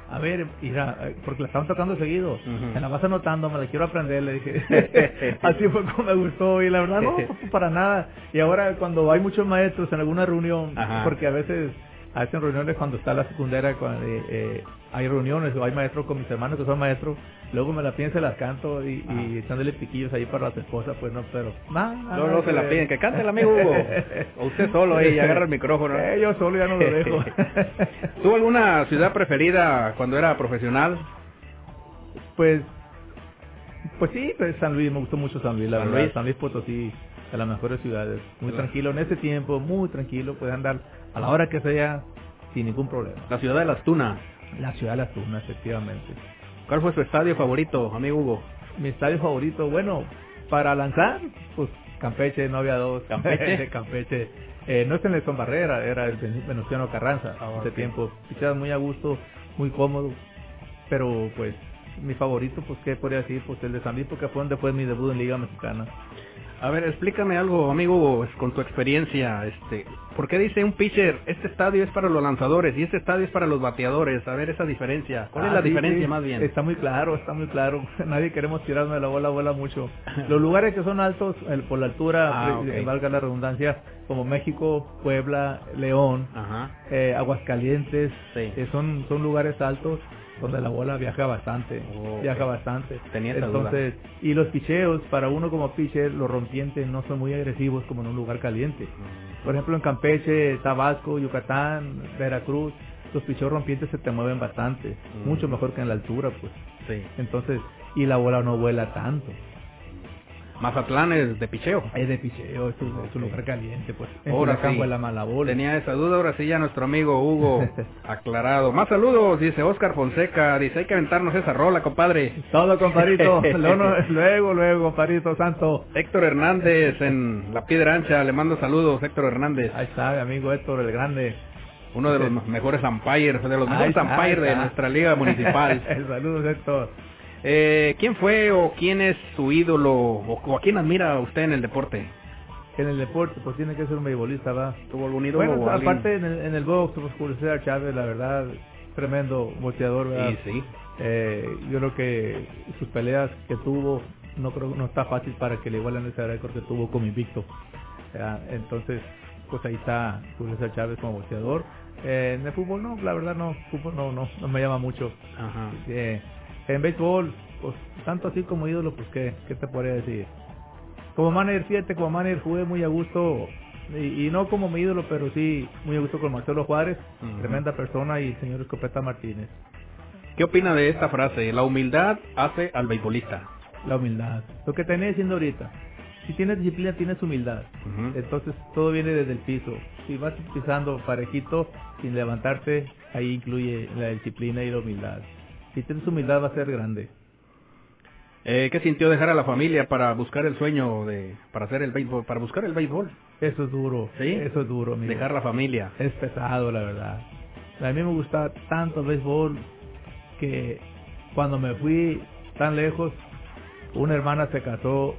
A ver, eh, porque la estaban tocando seguido. Ujú. Me la vas anotando, me la quiero aprender, le dije. Así fue como me gustó. Y la verdad, no, para nada. Y ahora cuando hay muchos maestros en alguna reunión, Ajá. porque a veces hacen reuniones cuando está la secundaria, cuando, eh, eh, hay reuniones o hay maestros con mis hermanos que son maestros, luego me la pienso y las canto y, y echándole piquillos ahí para las esposas, pues no, pero No, no se la piden, que cante el amigo Hugo. O usted solo ahí, agarra el micrófono. Yo solo ya no lo dejo. ¿Tuvo alguna ciudad preferida cuando era profesional? pues, pues sí, pues San Luis, me gustó mucho San Luis, la San verdad, Luis. San Luis Potosí, de las mejores ciudades, muy Claro. tranquilo, en ese tiempo, muy tranquilo, puede andar a la hora que sea, sin ningún problema. La ciudad de las Tunas. La ciudad de las Tunas, efectivamente. ¿Cuál fue su estadio favorito, amigo Hugo? Mi estadio favorito, bueno, para lanzar, pues Campeche, no había dos. ¿Campeche? Campeche. Eh, no es en el Son Barrera, era el Ven- Venustiano Carranza, Ah, ok. tiempo. Pichadas muy a gusto, muy cómodo, pero pues mi favorito, pues qué podría decir, pues el de San Luis, porque fue donde fue mi debut en Liga Mexicana. A ver, explícame algo, amigo Hugo, es con tu experiencia, este, ¿por qué dice un pitcher, este estadio es para los lanzadores y este estadio es para los bateadores? A ver esa diferencia. ¿Cuál es Ah, la sí, diferencia sí. más bien? Está muy claro, está muy claro. Nadie queremos tirarme la bola, bola mucho. Los lugares que son altos el- por la altura, Ah, eh, valga la redundancia, como México, Puebla, León, Ajá. eh, Aguascalientes, Sí. eh, son, son lugares altos donde la bola viaja bastante, Oh, viaja bastante. Tenía Entonces, y los picheos, para uno como pitcher, los rompientes no son muy agresivos como en un lugar caliente. Mm. Por ejemplo, en Campeche, Tabasco, Yucatán, Veracruz, los picheos rompientes se te mueven bastante, Mm. mucho mejor que en la altura, pues. Sí. Entonces, y la bola no vuela tanto. Mazatlán es de picheo. Es de picheo, es un, es un Ok. lugar caliente, pues. Ahora sí. la bola. Tenía esa duda, ahora sí ya nuestro amigo Hugo aclarado. Más saludos, dice Oscar Fonseca, dice hay que aventarnos esa rola, compadre. Todo, compadrito. luego, luego, compadrito santo. Héctor Hernández en La Piedra Ancha, le mando saludos, Héctor Hernández. Ahí está, mi amigo Héctor, el grande. Uno de los mejores umpires, de los mejores umpires de nuestra liga municipal. Saludos, Héctor. Eh, ¿Quién fue o quién es su ídolo o, o a quién admira usted en el deporte? En el deporte, pues tiene que ser un beisbolista, va. ¿Tuvo algún ídolo Bueno, o alguien? aparte en el, en el box, pues Julio Chávez, la verdad, tremendo boxeador, ¿verdad? Sí, sí. Eh, yo creo que sus peleas que tuvo, no creo no está fácil para que le igualen ese récord que tuvo como invicto. ¿verdad? Entonces, pues ahí está Julio Chávez como boxeador. Eh, en el fútbol no, la verdad no, fútbol no, no, no me llama mucho. Ajá. Eh, en béisbol, pues tanto así como ídolo, pues qué, qué te podría decir. Como manager, fíjate, como manager jugué muy a gusto, y, y no como mi ídolo, pero sí muy a gusto con Marcelo Juárez, tremenda persona, y el señor Escopeta Martínez. ¿Qué opina de esta frase? La humildad hace al beisbolista. La humildad. Lo que tenés diciendo ahorita. Si tienes disciplina, tienes humildad. Entonces todo viene desde el piso. Si vas pisando parejito, sin levantarte, ahí incluye la disciplina y la humildad. Si tienes humildad, va a ser grande. Eh, ¿Qué sintió dejar a la familia para buscar el sueño de para hacer el béisbol, para buscar el béisbol? Eso es duro. ¿Sí? Eso es duro, amigo. Dejar la familia. Es pesado, la verdad. A mí me gusta tanto el béisbol que cuando me fui tan lejos, una hermana se casó,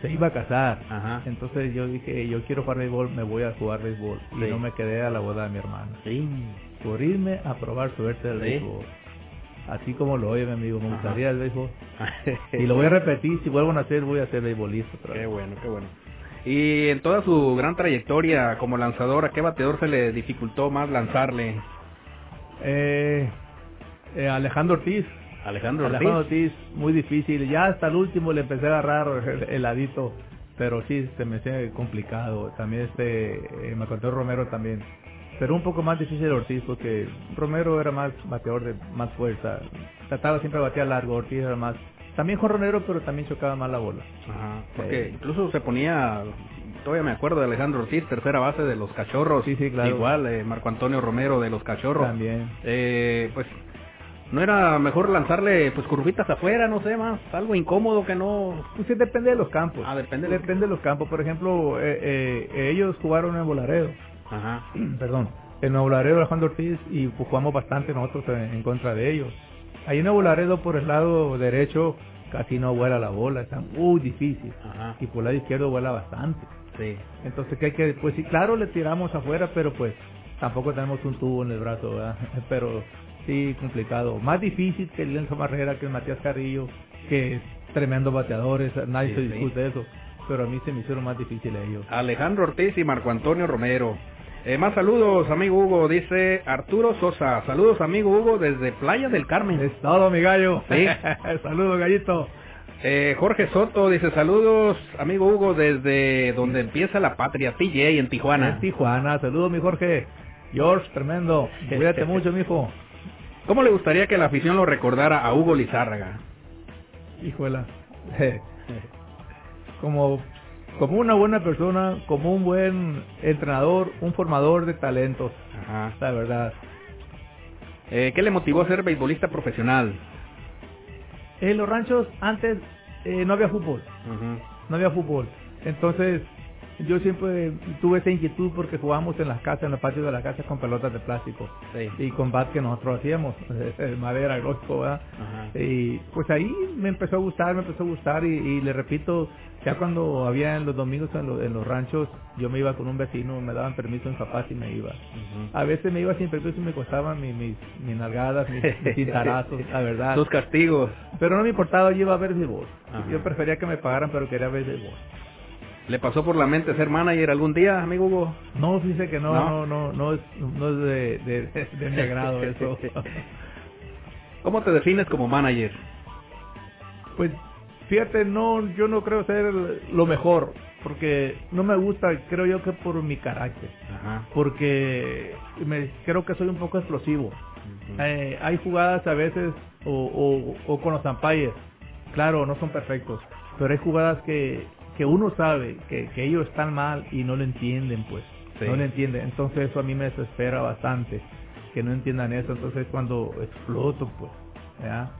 se iba a casar. Ajá. Entonces yo dije, yo quiero jugar béisbol, me voy a jugar béisbol. Y no me quedé a la boda de mi hermana. Sí. Por irme a probar suerte del Sí. béisbol. Así como lo oye mi amigo, me Ajá. gustaría el béisbol. Y lo voy a repetir, si vuelvo a nacer voy a ser beisbolista. otra Qué vez. bueno, qué bueno. Y en toda su gran trayectoria como lanzador, ¿a qué bateador se le dificultó más lanzarle? Eh, eh, Alejandro Ortiz. Alejandro Ortiz. Alejandro Ortiz, muy difícil. Ya hasta el último le empecé a agarrar el, el ladito, pero sí, se me hacía complicado. También este, eh, Marco Antonio Romero también. Pero un poco más difícil Ortiz porque Romero era más bateador de más fuerza. Trataba siempre de batear largo, Ortiz era más... También jonronero, pero también chocaba más la bola. Ajá. Porque incluso se ponía, todavía me acuerdo de Alejandro Ortiz, tercera base de los cachorros. Sí, sí, claro. Igual, eh, Marco Antonio Romero de los cachorros. También. Eh, pues, ¿no era mejor lanzarle pues curvitas afuera, no sé, más? Algo incómodo que no... Pues sí, depende de los campos. Ah, depende de los- Depende de los campos. Por ejemplo, eh, eh, ellos jugaron en Volaredo. Ajá. perdón, en Nuevo Laredo Alejandro Ortiz y jugamos bastante nosotros en, en contra de ellos. Ahí en Nuevo Laredo por el lado derecho casi no vuela la bola, está muy difícil. Ajá. Y por el lado izquierdo vuela bastante. Sí. Entonces que hay que, pues sí, claro le tiramos afuera, pero pues tampoco tenemos un tubo en el brazo, ¿verdad? Pero sí, complicado. Más difícil que el Lenzo Marrera, que el Matías Carrillo, que es tremendo bateadores, nadie Sí, se sí. discute eso. Pero a mí se me hicieron más difícil ellos. Alejandro Ortiz y Marco Antonio Romero. Eh, más saludos, amigo Hugo, dice Arturo Sosa. Saludos, amigo Hugo, desde Playa del Carmen. Es todo, mi gallo. Sí. Saludos, gallito. Eh, Jorge Soto dice saludos, amigo Hugo, desde donde empieza la patria, TJ en Tijuana. Es Tijuana. Saludos, mi Jorge. George, tremendo. Cuídate mucho, mijo. ¿Cómo le gustaría que la afición lo recordara a Hugo Lizárraga? Hijuela. Como, como una buena persona, como un buen entrenador, un formador de talentos. Ajá. La verdad. Eh, ¿Qué le motivó a ser beisbolista profesional? En los ranchos antes eh, no había fútbol. no había fútbol. Entonces, yo siempre tuve esa inquietud porque jugábamos en las casas, en los patios de las casas con pelotas de plástico Sí. y con bat que nosotros hacíamos, madera, lógico, ¿verdad? Ajá. Y pues ahí me empezó a gustar, me empezó a gustar y, y le repito, ya cuando había en los domingos en, los- en los ranchos, yo me iba con un vecino, me daban permiso en papás y me iba. A veces me iba sin permiso y me costaban mis, mis, mis nalgadas, mis, mis cintarazos, la verdad. Sus castigos. Pero no me importaba, yo iba a ver béisbol. Ajá. Yo prefería que me pagaran, pero quería ver béisbol. ¿Le pasó por la mente ser manager algún día, amigo Hugo? No, fíjese que no, ¿No? no, no, no, es, no es de, de, de mi agrado eso. ¿Cómo te defines como manager? Pues fíjate, no, yo no creo ser lo mejor, porque no me gusta, creo yo que por mi carácter, Ajá. porque me, creo que soy un poco explosivo. Eh, hay jugadas a veces o, o, o con los umpires, claro, no son perfectos, pero hay jugadas que, que uno sabe que, que ellos están mal y no lo entienden, pues, Sí. no lo entienden. Entonces eso a mí me desespera bastante, que no entiendan eso. Entonces cuando exploto, pues, ¿ya?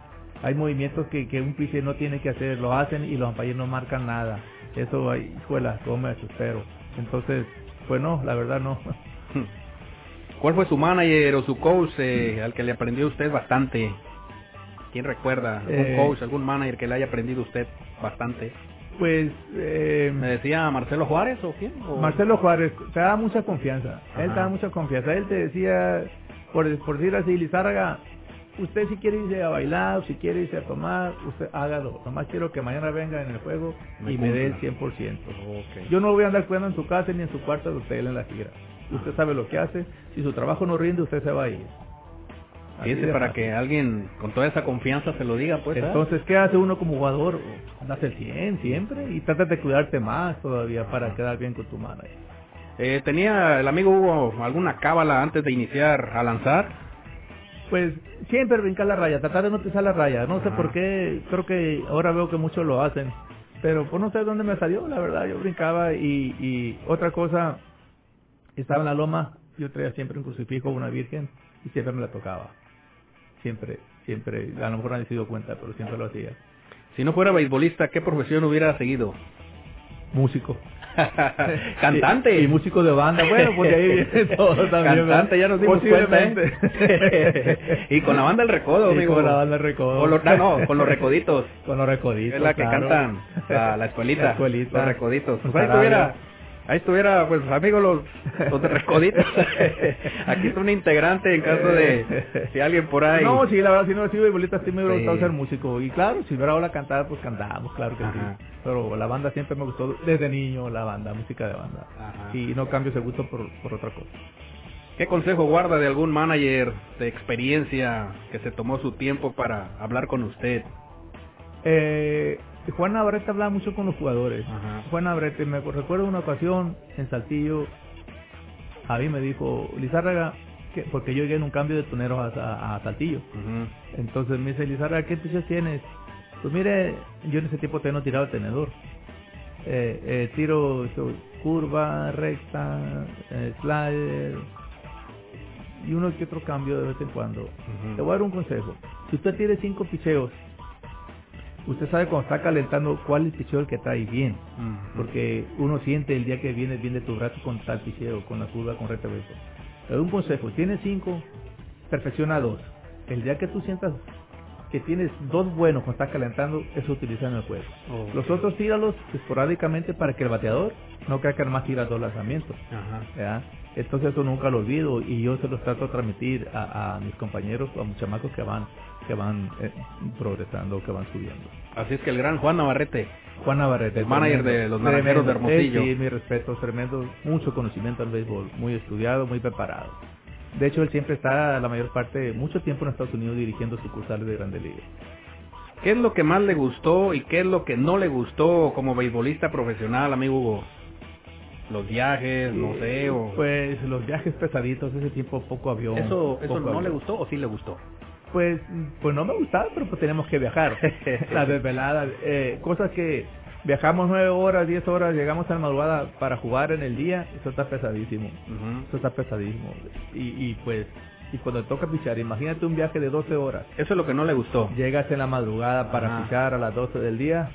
hay movimientos que, que un pitcher no tiene que hacer, lo hacen y los umpires no marcan nada. Eso, ay, hijuela, cómo me desespero. Entonces, pues no, la verdad no. ¿Cuál fue su manager o su coach eh, al que le aprendió usted bastante? ¿Quién recuerda? ¿Algún Eh, coach, algún manager que le haya aprendido usted bastante? Pues, eh, ¿Me decía Marcelo Juárez o quién? O- Marcelo Juárez te da mucha confianza. Él te da mucha confianza. Él te decía, por, por decir así, Lizárraga, usted si quiere irse a bailar, o si quiere irse a tomar, usted hágalo. Nomás quiero que mañana venga en el juego Me y me dé el cumpla. 100%. Ok. Yo no voy a andar cuidando en su casa ni en su cuarto de hotel en la gira. Usted sabe lo que hace. Si su trabajo no rinde, usted se va a ir. Fíjese para fácil. que alguien con toda esa confianza se lo diga, pues. Entonces, ¿qué hace uno como jugador? Andas el 100 siempre y trata de cuidarte más todavía para quedar bien con tu manager. Eh, ¿Tenía el amigo Hugo alguna cábala antes de iniciar a lanzar? Pues siempre brincar la raya, tratar de no pisar la raya. No sé por qué, creo que ahora veo que muchos lo hacen. Pero pues no sé dónde me salió, la verdad. Yo brincaba y, y otra cosa, estaba en la loma, yo traía siempre un crucifijo, una virgen, y siempre me la tocaba. Siempre, siempre. A lo mejor nadie se dio cuenta, pero siempre lo hacía. Si no fuera beisbolista, ¿qué profesión hubiera seguido? Músico. Cantante. Y, y músico de banda. Bueno, de ahí viene todo también. Cantante, ya nos dimos cuenta. ¿eh? y con la banda El Recodo, amigo. con la banda El Recodo. Con los, no, no, con los Recoditos. Con los recoditos. Es la que claro. cantan la, la escuelita. La escuelita. Los Recoditos. Pues Pues ahí ahí estuviera, pues amigo, los, los de Recoditos. Aquí está un integrante en caso de si alguien por ahí. No, sí, la verdad, si no he sido futbolista, sí me hubiera Sí. gustado ser músico. Y claro, si hubiera ahora cantar, pues cantábamos, claro que Ajá. sí. Pero la banda siempre me gustó desde niño, la banda, música de banda. Ajá. Y no cambio ese gusto por, por otra cosa. ¿Qué consejo guarda de algún manager de experiencia que se tomó su tiempo para hablar con usted? Eh, Juan Navarrete hablaba mucho con los jugadores. Ajá. Juan Navarrete, me recuerdo una ocasión en Saltillo, a mí me dijo, Lizárraga, que, porque yo llegué en un cambio de toneros a, a- a Saltillo. Entonces me dice, Lizárraga, ¿qué pichos tienes? Pues mire, yo en ese tiempo todavía no tiraba el tenedor. Eh, eh, tiro curva, recta, eh, slider y uno que otro cambio de vez en cuando. Le voy a dar un consejo. Si usted tiene cinco picheos, usted sabe cuando está calentando cuál es el picheo el que trae bien. Porque uno siente el día que viene bien de tu brazo con tal picheo, con la curva, con recta. Le doy un consejo. Tienes cinco, perfecciona dos. El día que tú sientas que tienes dos buenos cuando estás calentando, eso utiliza en el juego. Los otros tíralos esporádicamente para que el bateador no crea que más tira dos lanzamientos. Ajá. ¿verdad? Entonces eso nunca lo olvido y yo se los trato de transmitir a, a mis compañeros, a mis chamacos que van que van eh, progresando, que van subiendo. Así es que el gran Juan Navarrete. Juan Navarrete, El manager de los Naranjeros de. Hermosillo. Sí, mi respeto, tremendo, mucho conocimiento en béisbol, muy estudiado, muy preparado. De hecho, él siempre está la mayor parte, mucho tiempo en Estados Unidos dirigiendo sucursales de Grande Liga. ¿Qué es lo que más le gustó y qué es lo que no le gustó como beisbolista profesional, amigo Hugo? Los viajes, no sé, o... Pues los viajes pesaditos, ese tiempo poco avión. ¿Eso, eso no le gustó o sí le gustó? Pues, pues no me gustaba, pero pues teníamos que viajar. Las desveladas, eh, cosas que viajamos nueve horas, diez horas, llegamos a la madrugada para jugar en el día, eso está pesadísimo. Eso está pesadísimo. Y, y pues, y cuando toca pichar, imagínate un viaje de 12 horas. Eso es lo que no le gustó. Llegas en la madrugada para Ajá. pichar a las 12 del día,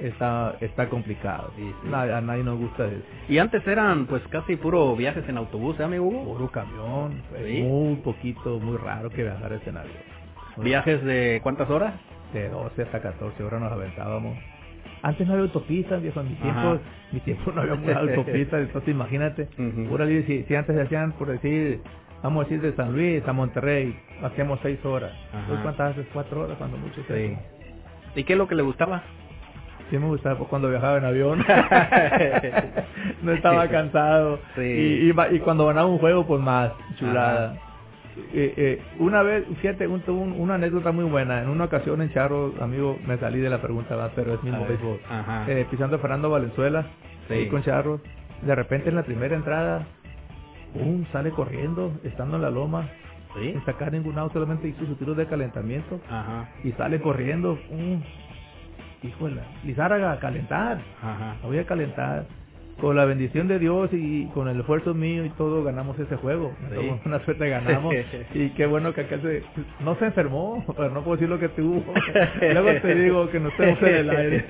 está está complicado. Sí, a nadie nos gusta eso. Y antes eran pues casi puro viajes en autobús, ¿eh, amigo? Puro camión, pues, Sí. muy poquito, muy raro que viajar escenario. Muy ¿Viajes de cuántas horas? de 12 hasta 14 horas nos aventábamos. Antes no había autopistas, viejo, en mi Ajá. tiempo, mi tiempo no había muchas autopistas, entonces imagínate, pura libre, si, si antes se hacían, por decir, vamos a decir de San Luis a Monterrey, hacíamos 6 horas. Ajá. ¿Tú cuántas haces? 4 horas cuando mucho. Sí. ¿Y qué es lo que le gustaba? Sí me gustaba pues, cuando viajaba en avión. no estaba cansado. Sí. Y, y cuando ganaba un juego, pues más chulada. Eh, eh, una vez, fíjate, un, un- una anécdota muy buena. En una ocasión en Charro, amigo, me salí de la pregunta, ¿verdad? pero es mismo béisbol. Eh, pisando a Fernando Valenzuela, Sí. ahí con Charro. De repente en la primera entrada, un sale corriendo, estando en la loma, ¿Sí? sin sacar ningún out, solamente hizo su tiro de calentamiento Ajá. y sale corriendo. Híjole, Lizárraga, a calentar. Ajá. La voy a calentar. Con la bendición de Dios y con el esfuerzo mío y todo ganamos ese juego. Sí. Una suerte ganamos. y qué bueno que aquel se, no se enfermó, pero no puedo decir lo que tuvo. Luego te digo que no estemos en el aire.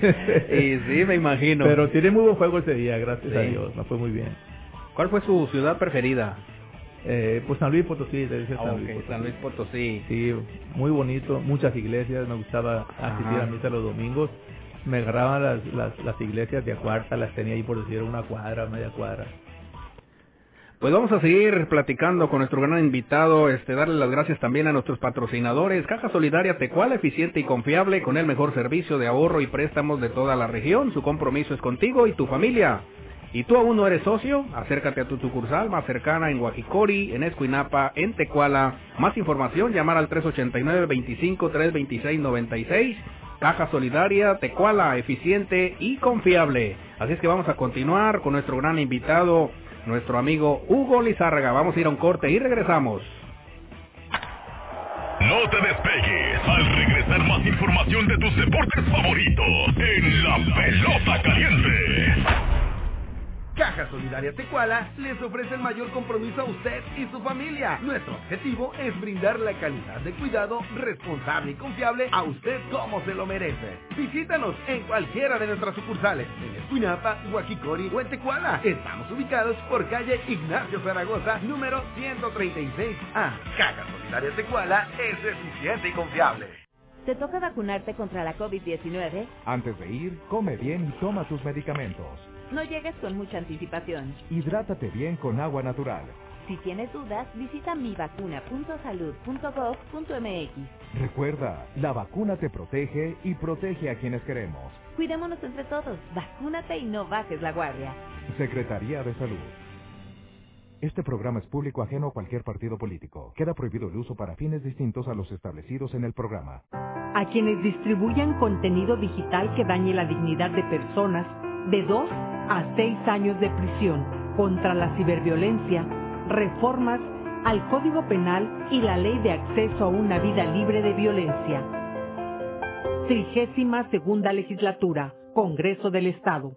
y sí, me imagino. Pero tiene muy buen juego ese día, gracias a. Dios. No fue muy bien. ¿Cuál fue su ciudad preferida? Eh, pues San Luis Potosí, dice Ah, San ok, Luis Potosí. San Luis Potosí. Sí, muy bonito, muchas iglesias, me gustaba asistir Ajá. a misa los domingos. Me agarraban las, las, las iglesias de a cuarta, las tenía ahí por decir una cuadra, media cuadra. Pues vamos a seguir platicando con nuestro gran invitado, este, darle las gracias también a nuestros patrocinadores, Caja Solidaria Tecual, eficiente y confiable, con el mejor servicio de ahorro y préstamos de toda la región. Su compromiso es contigo y tu familia. ¿Y tú aún no eres socio? Acércate a tu sucursal más cercana en Guajicori, en Escuinapa, en Tecuala. Más información, llamar al 389-25-326-96. Caja Solidaria, Tecuala, eficiente y confiable. Así es que vamos a continuar con nuestro gran invitado, nuestro amigo Hugo Lizárraga. Vamos a ir a un corte y regresamos. No te despegues. Al regresar más información de tus deportes favoritos en La Pelota Caliente. Caja Solidaria Tecuala les ofrece el mayor compromiso a usted y su familia. Nuestro objetivo es brindar la calidad de cuidado responsable y confiable a usted como se lo merece. Visítanos en cualquiera de nuestras sucursales, en Escuinapa, Huaquicori o en Tecuala. Estamos ubicados por calle Ignacio Zaragoza, número 136A. Caja Solidaria Tecuala es eficiente y confiable. ¿Te toca vacunarte contra la COVID-19? Antes de ir, come bien y toma tus medicamentos. No llegues con mucha anticipación. Hidrátate bien con agua natural. Si tienes dudas, visita mivacuna.salud.gov.mx. Recuerda, la vacuna te protege y protege a quienes queremos. Cuidémonos entre todos. Vacúnate y no bajes la guardia. Secretaría de Salud. Este programa es público ajeno a cualquier partido político. Queda prohibido el uso para fines distintos a los establecidos en el programa. A quienes distribuyan contenido digital que dañe la dignidad de personas de 2 a 6 años de prisión contra la ciberviolencia, reformas al Código Penal y la Ley de Acceso a una Vida Libre de Violencia. Trigésima Segunda Legislatura, Congreso del Estado.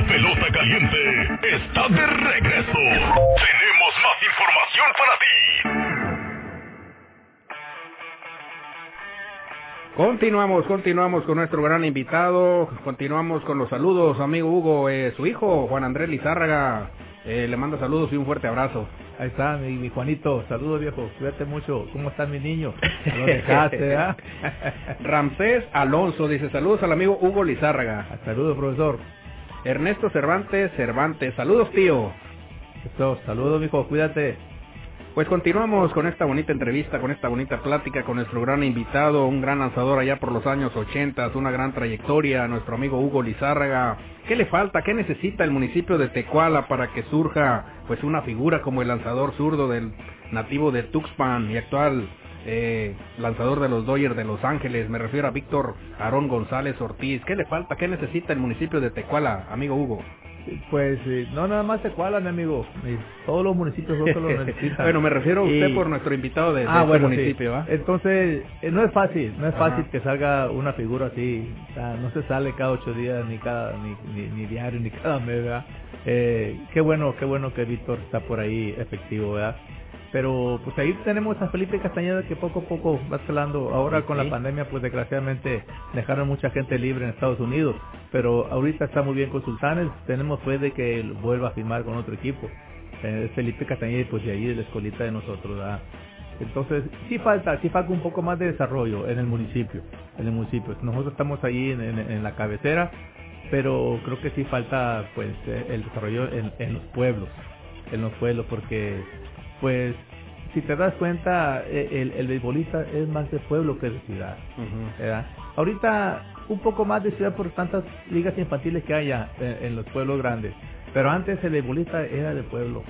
La pelota caliente está de regreso. Tenemos más información para ti. Continuamos, continuamos con nuestro gran invitado, continuamos con los saludos, amigo Hugo, eh, su hijo Juan Andrés Lizárraga, eh, le manda saludos y un fuerte abrazo. Ahí está, mi, mi Juanito, saludos viejo, cuídate mucho, ¿cómo está mi niño? Lo dejaste, ¿ah? Ramsés Alonso dice saludos al amigo Hugo Lizárraga. Saludos, profesor. Ernesto Cervantes Cervantes, saludos tío. Esto, saludos mijo, cuídate. Pues continuamos con esta bonita entrevista, con esta bonita plática con nuestro gran invitado, un gran lanzador allá por los años 80, una gran trayectoria, nuestro amigo Hugo Lizárraga. ¿Qué le falta? ¿Qué necesita el municipio de Tecuala para que surja pues una figura como el lanzador zurdo del nativo de Tuxpan y actual eh, lanzador de los Dodgers de Los Ángeles? Me refiero a Víctor Aarón González Ortiz. ¿Qué le falta? ¿Qué necesita el municipio de Tecuala, amigo Hugo? Pues eh, no nada más Tecuala, mi amigo. Eh, Todos los municipios lo necesitan. bueno, me refiero a usted Y- por nuestro invitado de, de Ah, este bueno, municipio, sí. Entonces, eh, no es fácil, no es Ajá. fácil que salga una figura así. O sea, no se sale cada ocho días, ni cada, ni, ni, ni diario, ni cada mes, ¿verdad? Eh, qué bueno, qué bueno que Víctor está por ahí efectivo, ¿verdad? Pero pues ahí tenemos a Felipe Castañeda que poco a poco va escalando. Ahora con la pandemia pues desgraciadamente dejaron mucha gente libre en Estados Unidos. Pero ahorita está muy bien con Sultanes. Tenemos fe de que vuelva a firmar con otro equipo. Eh, Felipe Castañeda pues de ahí de la escolita de nosotros, ¿verdad? Entonces, sí falta, sí falta un poco más de desarrollo en el municipio, en el municipio. Nosotros estamos ahí en, en- en la cabecera, pero creo que sí falta, pues, eh, el desarrollo en, en los pueblos, en los pueblos, porque, pues, si te das cuenta, eh, el, el beisbolista es más de pueblo que de ciudad. Ahorita un poco más de ciudad por tantas ligas infantiles que haya en, en los pueblos grandes, pero antes el beisbolista era de pueblo,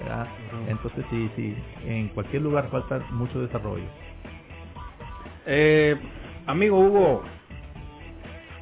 ¿verdad? Entonces sí, sí, en cualquier lugar falta mucho desarrollo. Eh, amigo Hugo,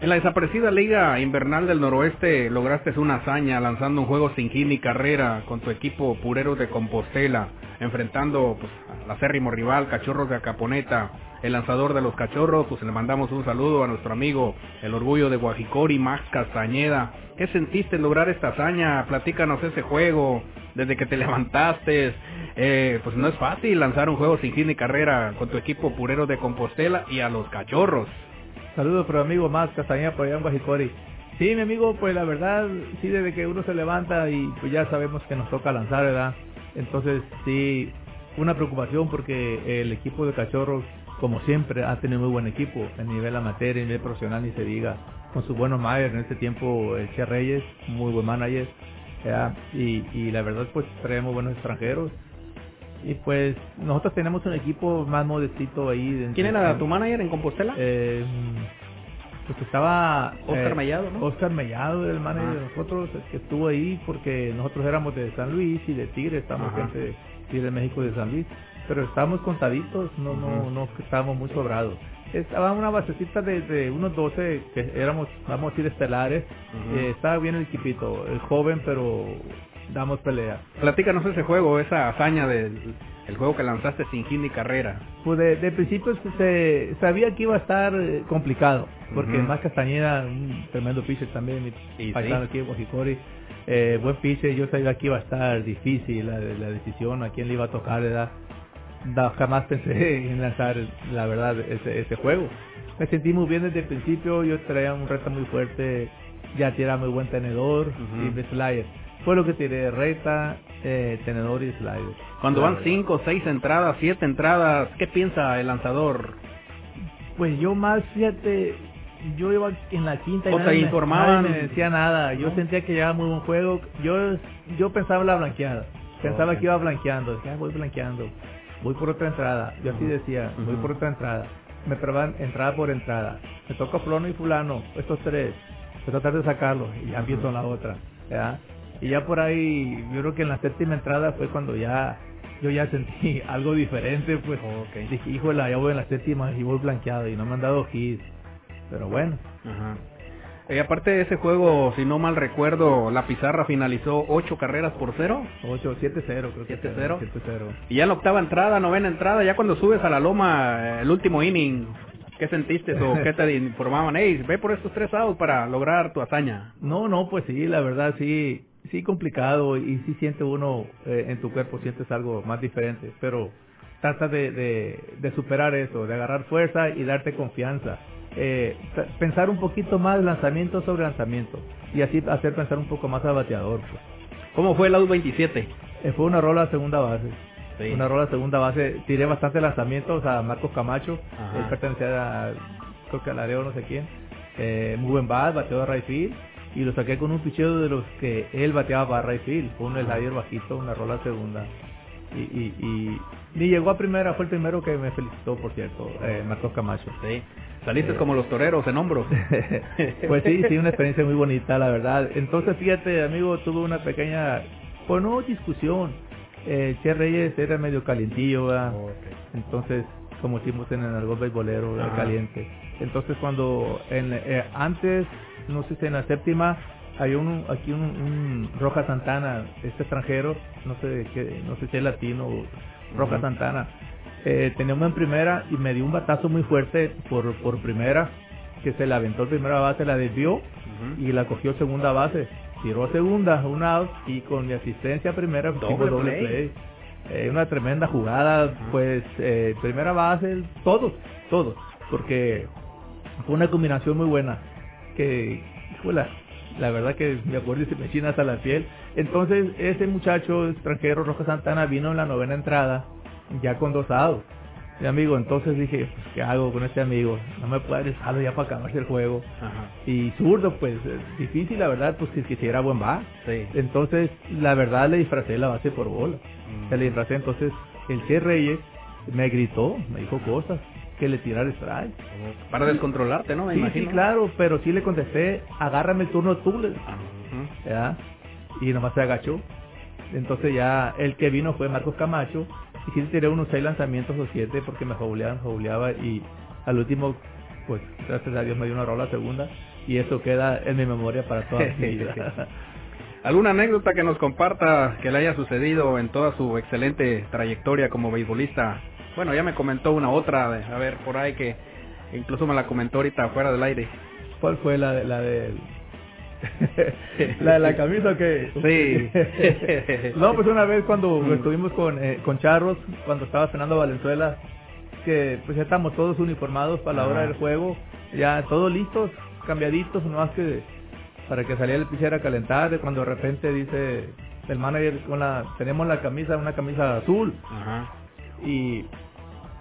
en la desaparecida Liga Invernal del Noroeste lograste una hazaña lanzando un juego sin hit ni carrera con tu equipo Pureros de Compostela, enfrentando pues, al acérrimo rival Cachorros de Acaponeta. el lanzador de los cachorros, pues le mandamos un saludo a nuestro amigo, el orgullo de Guajicori, Max Castañeda. ¿Qué sentiste en lograr esta hazaña? Platícanos ese juego, desde que te levantaste. Eh, pues no es fácil lanzar un juego sin fin ni carrera con tu equipo Purero de Compostela y a los cachorros. Saludos para mi amigo Max Castañeda por allá en Guajicori. Sí, mi amigo, pues la verdad, sí, desde que uno se levanta y pues ya sabemos que nos toca lanzar, ¿verdad? Entonces, sí, una preocupación porque el equipo de cachorros, como siempre, ha tenido muy buen equipo a nivel amateur, a nivel profesional, ni se diga, con su buenos managers en este tiempo, el Che Reyes, muy buen manager. Y, y la verdad, pues traemos buenos extranjeros. Y pues nosotros tenemos un equipo más modestito ahí. de- ¿Quién era tu manager en Compostela? Eh, pues estaba Oscar eh, Mellado, ¿no? Oscar Mellado era el manager Ah. de nosotros el que estuvo ahí porque nosotros éramos de San Luis y de Tigre estamos Ajá. gente de Tigre México de San Luis pero estábamos contaditos no no no estábamos muy sobrados estaba una basecita de, de unos 12 que éramos vamos a decir estelares. Eh, estaba bien el equipito el joven pero damos pelea Platícanos ese juego, esa hazaña del el juego que lanzaste sin hit ni carrera. Pues de, de principio se sabía que iba a estar eh, complicado, porque más Castañeda, un tremendo pitcher también, mi paisano sí. aquí en Guajicori, eh, buen pitcher, yo sabía que iba a estar difícil la, la decisión, a quién le iba a tocar, ¿verdad? Da- jamás pensé en lanzar, la verdad, ese, ese juego. Me sentí muy bien desde el principio, yo traía un reto muy fuerte, ya tiraba muy buen tenedor y de slider. Fue lo que tiré, reta, eh, tenedor y slider. Cuando van verdad. cinco, seis entradas, siete entradas, ¿qué piensa el lanzador? Pues yo más, fíjate, yo iba en la quinta y O nadie me- informaban. nadie me decía nada. Yo ¿No? sentía que llevaba muy buen juego. Yo yo pensaba en la blanqueada. Pensaba que iba blanqueando. Decía, "Ah, voy blanqueando. Voy por otra entrada. Yo así decía, voy por otra entrada. Me probaban entrada por entrada. Me toca fulano y fulano, estos tres. Voy a tratar de sacarlos y ya empiezo la otra. ¿verdad? Y ya por ahí, yo creo que en la séptima entrada fue cuando ya yo ya sentí algo diferente, pues dije, híjole, ya voy en la séptima y voy blanqueado y no me han dado hits. Pero bueno. Ajá. Y aparte de ese juego, si no mal recuerdo, la pizarra finalizó ocho carreras por cero. 8, 7-0, creo que 7-0. 7-0. Y ya en la octava entrada, novena entrada, ya cuando subes a la loma, eh, el último inning, ¿qué sentiste o qué te informaban? Hey, ve por estos tres outs para lograr tu hazaña. No, no, pues sí, la verdad sí, sí complicado y sí siente uno eh, en tu cuerpo, sientes algo más diferente, pero trata de, de, de superar eso, de agarrar fuerza y darte confianza. Eh, pensar un poquito más lanzamiento sobre lanzamiento y así hacer pensar un poco más al bateador. Pues. ¿Cómo fue el out 27? Eh, fue una rola a segunda base. Sí. Una rola a segunda base. Tiré bastante lanzamientos a Marcos Camacho. Él pertenecía a, creo que al Areo, no sé quién. Eh, muy buen bat, bateó a right field. Y lo saqué con un picheo de los que él bateaba para right field. Fue un slider bajito, una rola segunda. Y, y, y ni llegó a primera, fue el primero que me felicitó, por cierto, eh, Marcos Camacho. Sí. Saliste Eh, como los toreros en hombros. pues sí, sí, una experiencia muy bonita, la verdad. Entonces, fíjate, amigo, tuve una pequeña, pues no discusión. Eh, Che Reyes era medio calientillo. Entonces, como decimos en el algo beisbolero, caliente. Entonces, cuando en, eh, antes, no sé si en la séptima, hay un, aquí un, un Roja Santana, este extranjero, no sé qué, no sé si es latino o Roja. Santana, eh, tenía uno en primera y me dio un batazo muy fuerte por, por primera, que se la aventó en primera base, la desvió y la cogió segunda base. Tiró segunda, un out y con mi asistencia primera Doble doble play. play. Eh, una tremenda jugada, pues eh, primera base, todos, todos, porque fue una combinación muy buena. Que, híjola, la verdad que me acuerdo y se me china hasta la piel. Entonces, ese muchacho extranjero, Roja Santana, vino en la novena entrada, ya con dos outs. Mi amigo, entonces dije, pues, ¿qué hago con este amigo? No me puede saldo ya para acabarse el juego. Ajá. Y zurdo, pues, eh, difícil, la verdad, pues, si quisiera buen va. Sí. Entonces, la verdad, le disfracé la base por bola. Se le disfracé, entonces, el Che Reyes me gritó, me dijo cosas, que le tirara strike. Para descontrolarte, ¿no? Me sí, imagino. sí, claro, pero sí le contesté, agárrame el turno tú, le- ¿ya? Y nomás se agachó. Entonces ya el que vino fue Marcos Camacho y sí le tiré unos seis lanzamientos o siete porque me jauleaban, jauleaba y al último, pues gracias a Dios me dio una rola segunda y eso queda en mi memoria para toda mi vida. ¿Alguna anécdota que nos comparta que le haya sucedido en toda su excelente trayectoria como beisbolista bueno, ya me comentó una otra, de, a ver, por ahí que incluso me la comentó ahorita fuera del aire. ¿Cuál fue la de la de la de la camisa que Sí. no pues una vez cuando Mm. estuvimos con eh, con Charros cuando estaba Fernando Valenzuela que pues ya estamos todos uniformados para la hora del juego ya todos listos cambiaditos no más que para que saliera el pitcher a calentar cuando de repente dice el manager con la tenemos la camisa una camisa azul Ajá. y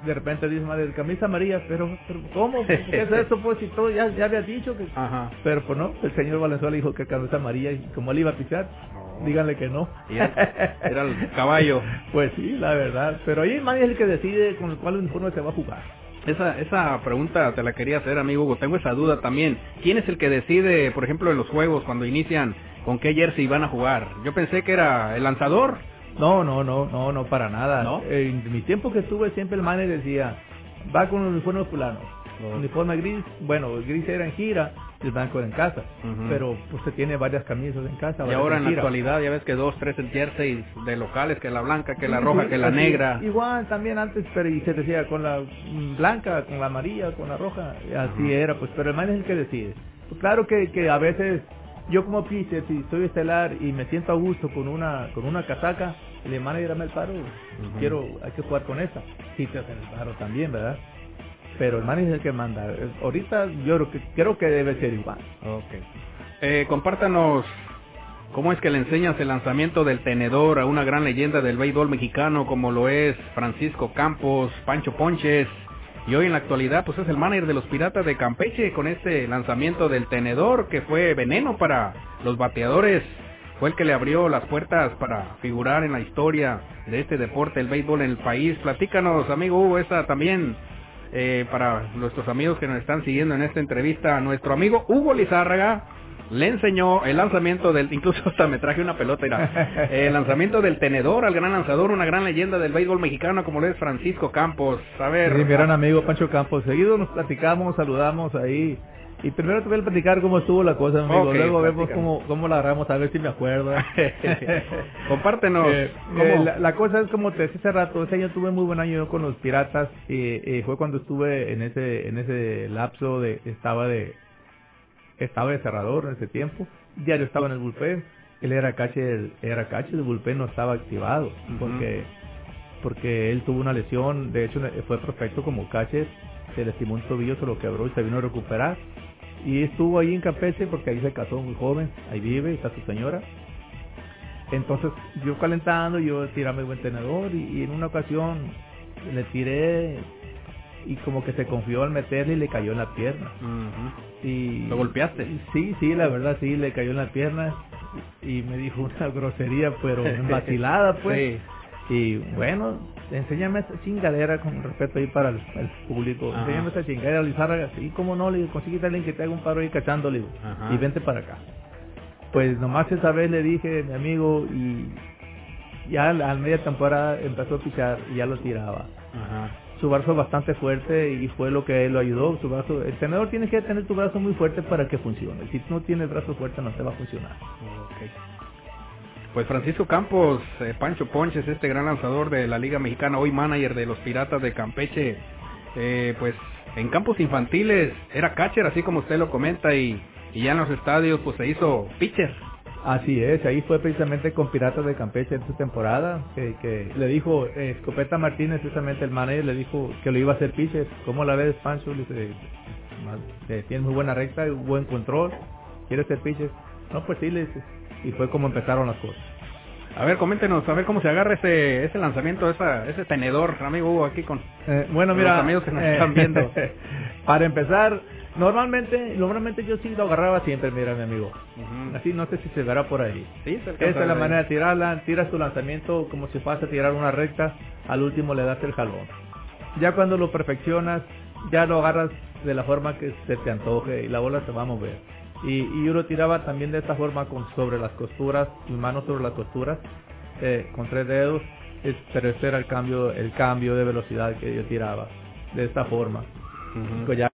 de repente dice madre camisa amarilla pero, pero cómo qué es esto pues si todo ya ya había dicho que Ajá. pero pues no, el señor Valenzuela dijo que camisa amarilla y como él iba a pichar, díganle que no. Era- era el caballo. Pues sí, la verdad. Pero ahí man es el que decide con el cual uniforme se va a jugar. Esa, esa pregunta te la quería hacer, amigo Hugo. Tengo esa duda también. ¿Quién es el que decide, por ejemplo, en los juegos, cuando inician, con qué jersey van a jugar? Yo pensé que era el lanzador. No, no, no, no, no, para nada. ¿No? En mi tiempo que estuve siempre el manager decía, va con un uniforme fulano. Uniforme gris, bueno, el gris era en gira, el blanco era en casa. Pero pues se tiene varias camisas en casa. Y ahora en la gira. actualidad ya ves que dos, tres en jerseys de locales, que la blanca, que la roja, sí, que la negra. Igual también antes, pero y se decía con la blanca, con la amarilla, con la roja, así era, pues, pero el man es el que decide. Pues claro que, que a veces yo como pitcher, si soy estelar y me siento a gusto con una con una casaca, el manager dame el paro, quiero, hay que jugar con esa. Sí te hacen el paro también, ¿verdad? Pero el manager es el que manda. Ahorita yo creo que, creo que debe ser igual. Ok. Eh, compártanos cómo es que le enseñas el lanzamiento del tenedor a una gran leyenda del béisbol mexicano como lo es Francisco Campos, Pancho Ponches. Y hoy en la actualidad pues es el manager de los Piratas de Campeche con este lanzamiento del tenedor que fue veneno para los bateadores. Fue el que le abrió las puertas para figurar en la historia de este deporte, el béisbol en el país. Platícanos, amigo Hugo, esta también eh, para nuestros amigos que nos están siguiendo en esta entrevista, nuestro amigo Hugo Lizárraga le enseñó el lanzamiento del, incluso hasta me traje una pelota, mira, el lanzamiento del tenedor al gran lanzador, una gran leyenda del béisbol mexicano como lo es Francisco Campos. A ver, Sí, mi gran amigo Pancho Campos. Seguido nos platicamos, saludamos ahí. Y primero te voy a platicar cómo estuvo la cosa, amigo. Luego vemos cómo, cómo la agarramos, a ver si me acuerdo. compártenos. Eh, eh, la, la cosa es como te decía hace rato, ese año tuve muy buen año con los piratas y, y fue cuando estuve en ese en ese lapso de estaba de estaba de cerrador en ese tiempo, diario estaba en el bullpen, él era catcher, era catcher, el bullpen no estaba activado porque porque él tuvo una lesión, de hecho fue perfecto como catcher, se lastimó un tobillo, se lo quebró y se vino a recuperar y estuvo ahí en Campeche porque ahí se casó muy joven, ahí vive, está su señora entonces yo calentando, yo tiraba mi buen tenedor y, y en una ocasión le tiré y como que se confió al meterle y le cayó en la pierna. y ¿Lo golpeaste? Sí, sí, la verdad sí, le cayó en la pierna y, me dijo una grosería, pero vacilada pues. Y bueno, enséñame esa chingadera con respeto ahí para el, el público. Ajá. Enséñame esa chingadera, Lizárraga. Sí, cómo no, le digo, consíguete a alguien que te haga un paro ahí cachándole. Y vente para acá. Pues nomás esa vez le dije, mi amigo, y ya a la media temporada empezó a pichar y ya lo tiraba. Ajá. Su brazo es bastante fuerte y fue lo que lo ayudó. Su brazo, el tenedor tiene que tener tu brazo muy fuerte para que funcione. Si no tienes brazo fuerte no te va a funcionar. Pues Francisco Campos, eh, Pancho Ponches, este gran lanzador de la Liga Mexicana, hoy manager de los Piratas de Campeche, eh, pues en campos infantiles era catcher, así como usted lo comenta, y, y ya en los estadios pues se hizo pitcher. Así es, ahí fue precisamente con Piratas de Campeche en su temporada, que, que le dijo eh, Escopeta Martínez, precisamente el manager, le dijo que lo iba a hacer pitcher. ¿Cómo la ves, Pancho? Le dice, "Ma- eh, tienes muy buena recta, buen control, ¿quieres ser pitcher? No, pues sí, le dice. Y fue como empezaron las cosas. A ver, coméntenos, a ver cómo se agarra ese, ese lanzamiento, esa, ese tenedor, amigo Hugo, aquí con Eh, bueno, mira, los amigos que nos eh, están viendo. para empezar, normalmente, normalmente yo sí lo agarraba siempre, mira, mi amigo. Así, no sé si se verá por ahí. Sí, Esa es la manera de tirarla, tiras tu lanzamiento como si fuese a tirar una recta, al último le das el jalón. Ya cuando lo perfeccionas, ya lo agarras de la forma que se te antoje y la bola se va a mover. Y, y yo lo tiraba también de esta forma con sobre las costuras, mis manos sobre las costuras, eh, con tres dedos, es- pero ese era el cambio, el cambio de velocidad que yo tiraba, de esta forma.